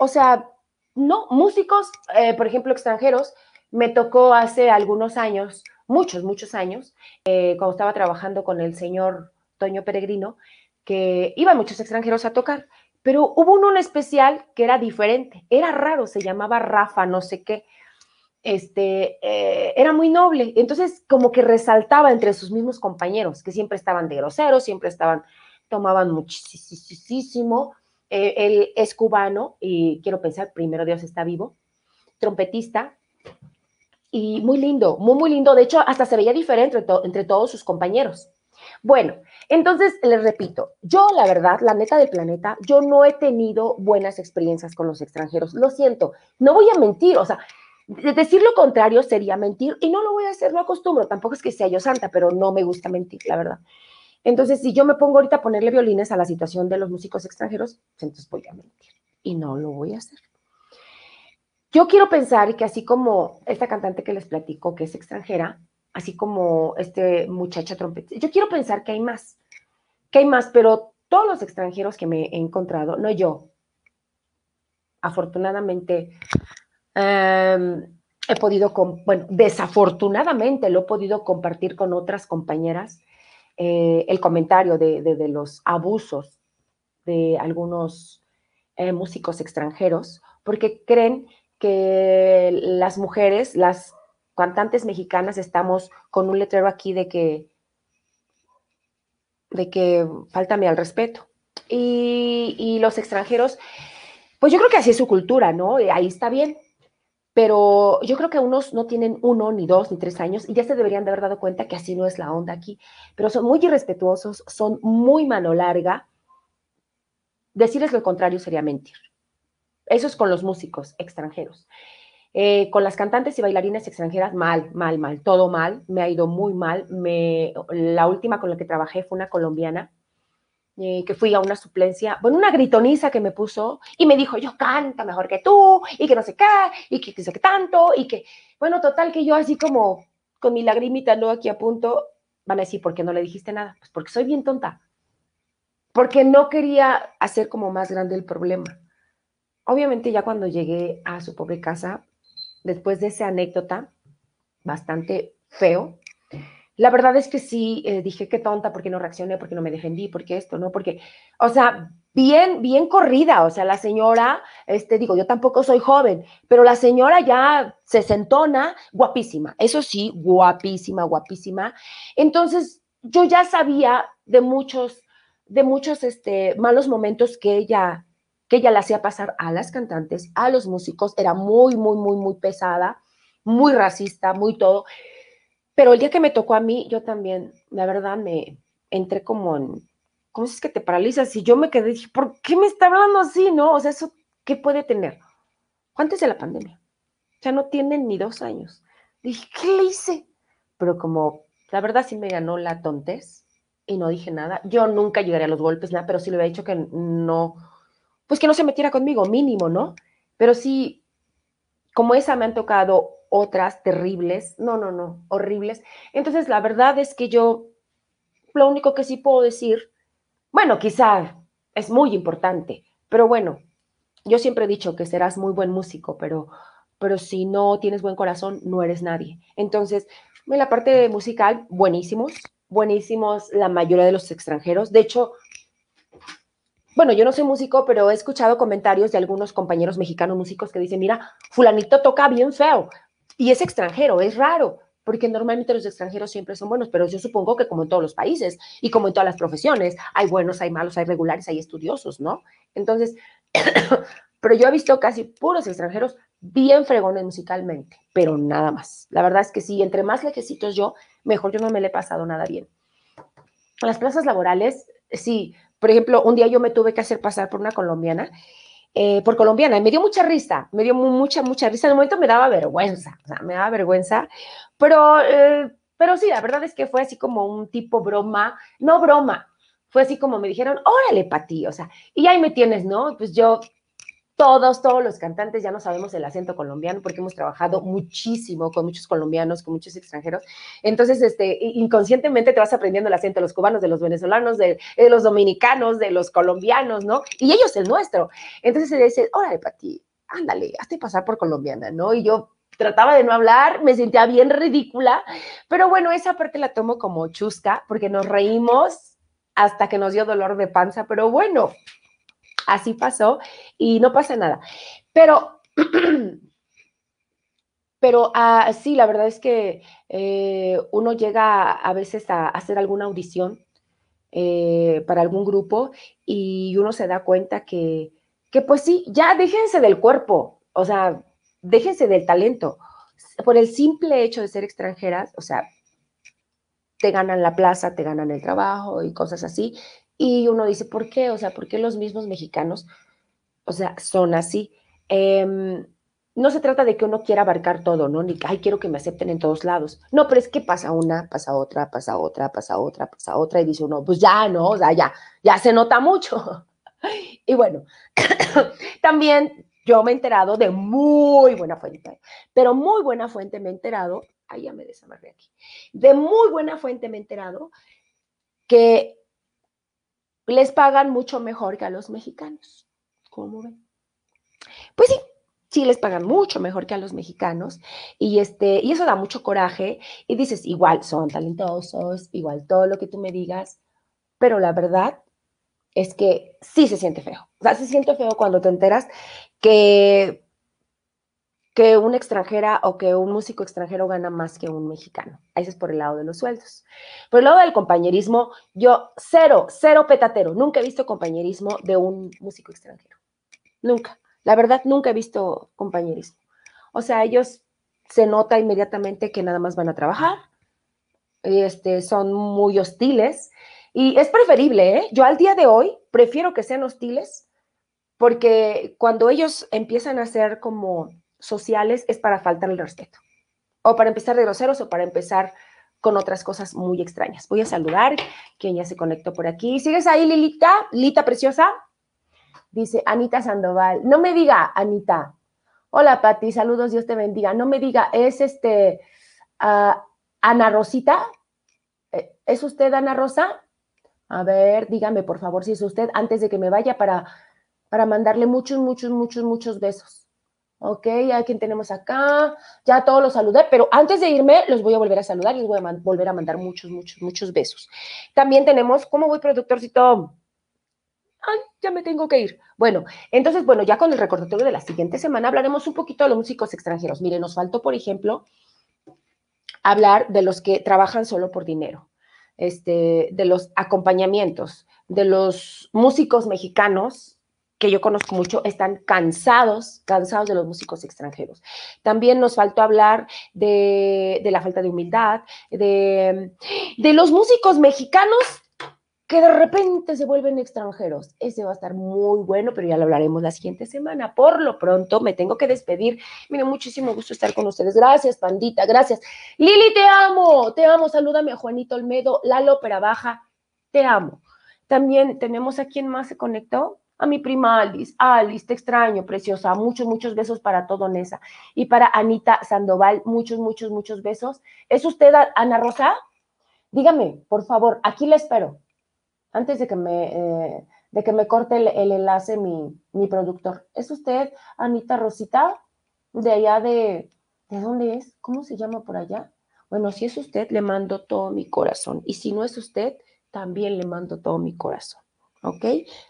O sea, no, músicos, eh, por ejemplo, extranjeros, me tocó hace algunos años, muchos, muchos años, eh, cuando estaba trabajando con el señor Toño Peregrino, que iban muchos extranjeros a tocar, pero hubo uno especial que era diferente, era raro, se llamaba Rafa, no sé qué este, eh, era muy noble. Entonces, como que resaltaba entre sus mismos compañeros, que siempre estaban de groseros, siempre estaban, tomaban muchísimo. Eh, él es cubano y quiero pensar, primero Dios está vivo, trompetista, y muy lindo, muy, muy lindo. De hecho, hasta se veía diferente entre, entre todos sus compañeros. Bueno, entonces les repito, yo la verdad, la neta del planeta, yo no he tenido buenas experiencias con los extranjeros. Lo siento, no voy a mentir, o sea, Decir lo contrario sería mentir y no lo voy a hacer, no acostumbro, tampoco es que sea yo santa, pero no me gusta mentir, la verdad. Entonces, si yo me pongo ahorita a ponerle violines a la situación de los músicos extranjeros, pues entonces voy a mentir y no lo voy a hacer. Yo quiero pensar que así como esta cantante que les platico, que es extranjera, así como este muchacho trompetista, yo quiero pensar que hay más, que hay más, pero todos los extranjeros que me he encontrado, no yo, afortunadamente Em, he podido, bueno, desafortunadamente lo he podido compartir con otras compañeras, eh, el comentario de, los abusos de algunos eh, músicos extranjeros, porque creen que las mujeres, las cantantes mexicanas, estamos con un letrero aquí de que, de que faltame al respeto. Y, y los extranjeros, pues yo creo que así es su cultura, ¿no? Ahí está bien, pero yo creo que unos no tienen uno, ni dos, ni tres años y ya se deberían de haber dado cuenta que así no es la onda aquí, pero son muy irrespetuosos, son muy mano larga. Decirles lo contrario sería mentir. Eso es con los músicos extranjeros. Eh, con las cantantes y bailarines extranjeras, mal, mal, mal, todo mal, me ha ido muy mal. Me, la última con la que trabajé fue una colombiana eh, que fui a una suplencia, bueno, una gritoniza que me puso y me dijo, yo canta mejor que tú, y que no sé qué, y que, sé qué tanto, y que, bueno, total que yo así como con mi lagrimita no aquí a punto, van a decir, ¿por qué no le dijiste nada? Pues porque soy bien tonta, porque no quería hacer como más grande el problema. Obviamente ya cuando llegué a su pobre casa, después de esa anécdota, bastante feo, la verdad es que sí, eh, dije qué tonta, porque no reaccioné, porque no me defendí, porque esto, ¿no? Porque, o sea, bien, bien corrida, o sea, la señora, este, digo, yo tampoco soy joven, pero la señora ya se sentona, guapísima, eso sí, guapísima, guapísima. Entonces, yo ya sabía de muchos, de muchos, este, malos momentos que ella, que ella le hacía pasar a las cantantes, a los músicos, era muy, muy, muy, muy pesada, muy racista, muy todo. Pero el día que me tocó a mí, yo también, la verdad, me entré como en, ¿cómo es que te paralizas? Y yo me quedé, dije, ¿por qué me está hablando así, no? O sea, ¿eso qué puede tener? Antes de la pandemia. Ya no tienen ni dos años. Dije, ¿qué le hice? Pero como, la verdad sí me ganó la tontez y no dije nada. Yo nunca llegaría a los golpes, nada, pero sí le había dicho que no, pues que no se metiera conmigo, mínimo, ¿no? Pero sí, como esa me han tocado otras terribles, no, no, no, horribles. Entonces, la verdad es que yo, lo único que sí puedo decir, bueno, quizá es muy importante, pero bueno, yo siempre he dicho que serás muy buen músico, pero pero si no tienes buen corazón, no eres nadie. Entonces, en la parte musical, buenísimos, buenísimos la mayoría de los extranjeros. De hecho, bueno, yo no soy músico, pero he escuchado comentarios de algunos compañeros mexicanos músicos que dicen, mira, fulanito toca bien feo y es extranjero, es raro, porque normalmente los extranjeros siempre son buenos, pero yo supongo que como en todos los países y como en todas las profesiones, hay buenos, hay malos, hay regulares, hay estudiosos, ¿no? Entonces, pero yo he visto casi puros extranjeros bien fregones musicalmente, pero nada más. La verdad es que sí, entre más lejecitos yo, mejor yo no me le he pasado nada bien. Las plazas laborales, sí, por ejemplo, un día yo me tuve que hacer pasar por una colombiana eh, por colombiana y me dio mucha risa, me dio mucha, mucha risa. En el momento me daba vergüenza, o sea, me daba vergüenza, pero, eh, pero sí, la verdad es que fue así como un tipo broma, no broma, fue así como me dijeron, órale, Pati, o sea, y ahí me tienes, ¿no? Pues yo todos, todos los cantantes ya no sabemos el acento colombiano porque hemos trabajado muchísimo con muchos colombianos, con muchos extranjeros. Entonces, este, inconscientemente te vas aprendiendo el acento de los cubanos, de los venezolanos, de, los dominicanos, de los colombianos, ¿no? Y ellos el nuestro. Entonces se dice, órale, Pati, ándale, hazte pasar por colombiana, ¿no? Y yo trataba de no hablar, me sentía bien ridícula, pero bueno, esa parte la tomo como chusca porque nos reímos hasta que nos dio dolor de panza, pero bueno, así pasó y no pasa nada. Pero, pero uh, sí, la verdad es que eh, uno llega a, veces a, hacer alguna audición eh, para algún grupo y uno se da cuenta que, que, pues sí, ya déjense del cuerpo, o sea, déjense del talento. Por el simple hecho de ser extranjeras, o sea, te ganan la plaza, te ganan el trabajo y cosas así, y uno dice, ¿por qué? O sea, ¿por qué los mismos mexicanos, o sea, son así? Em, no se trata de que uno quiera abarcar todo, ¿no? Ni, ay, quiero que me acepten en todos lados. No, pero es que pasa una, pasa otra, pasa otra, pasa otra, pasa otra, y dice uno, pues ya, ¿no? O sea, ya, ya se nota mucho. y bueno, también yo me he enterado de muy buena fuente, pero muy buena fuente me he enterado, ay, ya me desamarré aquí, de muy buena fuente me he enterado que les pagan mucho mejor que a los mexicanos. ¿Cómo ven? Pues sí, sí les pagan mucho mejor que a los mexicanos y este y eso da mucho coraje y dices, igual son talentosos, igual todo lo que tú me digas, pero la verdad es que sí se siente feo. O sea, se siente feo cuando te enteras que que una extranjera o que un músico extranjero gana más que un mexicano. Ahí es por el lado de los sueldos. Por el lado del compañerismo, yo cero, cero petatero. Nunca he visto compañerismo de un músico extranjero. Nunca. La verdad, nunca he visto compañerismo. O sea, ellos se nota inmediatamente que nada más van a trabajar. Este, son muy hostiles. Y es preferible, ¿eh? Yo al día de hoy prefiero que sean hostiles porque cuando ellos empiezan a ser como sociales es para faltar el respeto. O para empezar de groseros o para empezar con otras cosas muy extrañas. Voy a saludar, quien ya se conectó por aquí. ¿Sigues ahí, Lilita? Lita preciosa. Dice Anita Sandoval. No me diga, Anita. Hola, Pati, saludos, Dios te bendiga. No me diga, es este ah, Ana Rosita. Eh, ¿Es usted Ana Rosa? A ver, dígame, por favor, si es usted, antes de que me vaya para, para mandarle muchos, muchos, muchos, muchos besos. Ok, a quien tenemos acá. Ya todos los saludé, pero antes de irme los voy a volver a saludar y les voy a volver a mandar muchos, muchos, muchos besos. También tenemos, ¿cómo voy, productorcito? Ay, ya me tengo que ir. Bueno, entonces, bueno, ya con el recordatorio de la siguiente semana hablaremos un poquito de los músicos extranjeros. Mire, nos faltó, por ejemplo, hablar de los que trabajan solo por dinero, este, de los acompañamientos, de los músicos mexicanos que yo conozco mucho, están cansados, cansados de los músicos extranjeros. También nos faltó hablar de, la falta de humildad, de, de los músicos mexicanos que de repente se vuelven extranjeros. Ese va a estar muy bueno, pero ya lo hablaremos la siguiente semana. Por lo pronto, me tengo que despedir. Mira, muchísimo gusto estar con ustedes. Gracias, pandita, gracias. Lili, te amo, te amo. Salúdame a Juanito Olmedo, Lalo Baja, te amo. También tenemos a quien más se conectó a mi prima Alice, Alice, te extraño, preciosa, muchos, muchos besos para todo Nesa. Y para Anita Sandoval, muchos, muchos, muchos besos. ¿Es usted Ana Rosa? Dígame, por favor, aquí le espero. Antes de que me, eh, de que me corte el, enlace mi, mi productor. ¿Es usted Anita Rosita? de allá de, ¿de dónde es? ¿Cómo se llama por allá? Bueno, si es usted, le mando todo mi corazón. Y si no es usted, también le mando todo mi corazón. ¿Ok?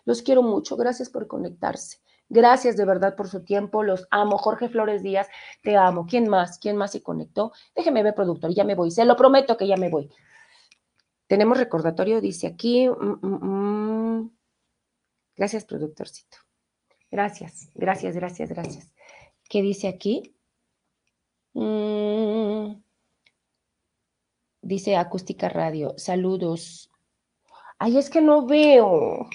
Los quiero mucho. Gracias por conectarse. Gracias de verdad por su tiempo. Los amo. Jorge Flores Díaz, te amo. ¿Quién más? ¿Quién más se conectó? Déjeme ver, productor. Ya me voy. Se lo prometo que ya me voy. Tenemos recordatorio, dice aquí. Mm, mm, mm. Gracias, productorcito. Gracias, gracias, gracias, gracias. ¿Qué dice aquí? dice Acústica Radio. Saludos. Ay, es que no veo.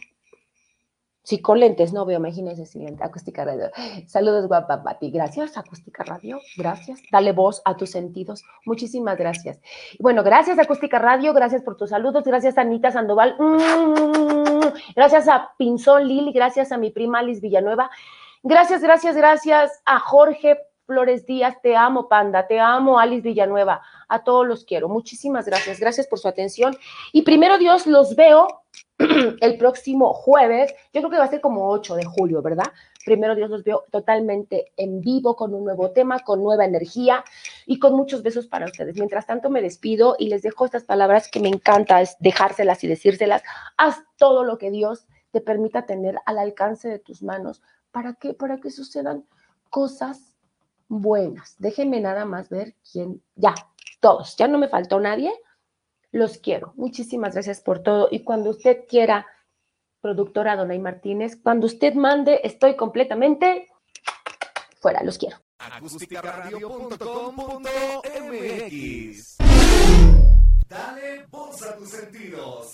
Sí, con lentes no veo, imagínense, siguiente, Acústica Radio. Saludos, guapa Pati. Gracias, Acústica Radio. Gracias. Dale voz a tus sentidos. Muchísimas gracias. bueno, gracias, Acústica Radio. Gracias por tus saludos. Gracias, Anita Sandoval. Mm, gracias a Pinzón Lili. Gracias a mi prima Alice Villanueva. Gracias, gracias, gracias a Jorge Flores Díaz. Te amo, Panda. Te amo, Alice Villanueva. A todos los quiero. Muchísimas gracias. Gracias por su atención. Y primero Dios, los veo el próximo jueves, yo creo que va a ser como 8 de julio, ¿verdad? Primero Dios los veo totalmente en vivo con un nuevo tema, con nueva energía y con muchos besos para ustedes. Mientras tanto me despido y les dejo estas palabras que me encanta es dejárselas y decírselas. Haz todo lo que Dios te permita tener al alcance de tus manos. ¿Para qué? Para que sucedan cosas buenas. Déjenme nada más ver quién, ya, todos, ya no me faltó nadie los quiero. Muchísimas gracias por todo. Y cuando usted quiera, productora Donay Martínez, cuando usted mande, estoy completamente fuera. Los quiero. Dale voz a tus sentidos.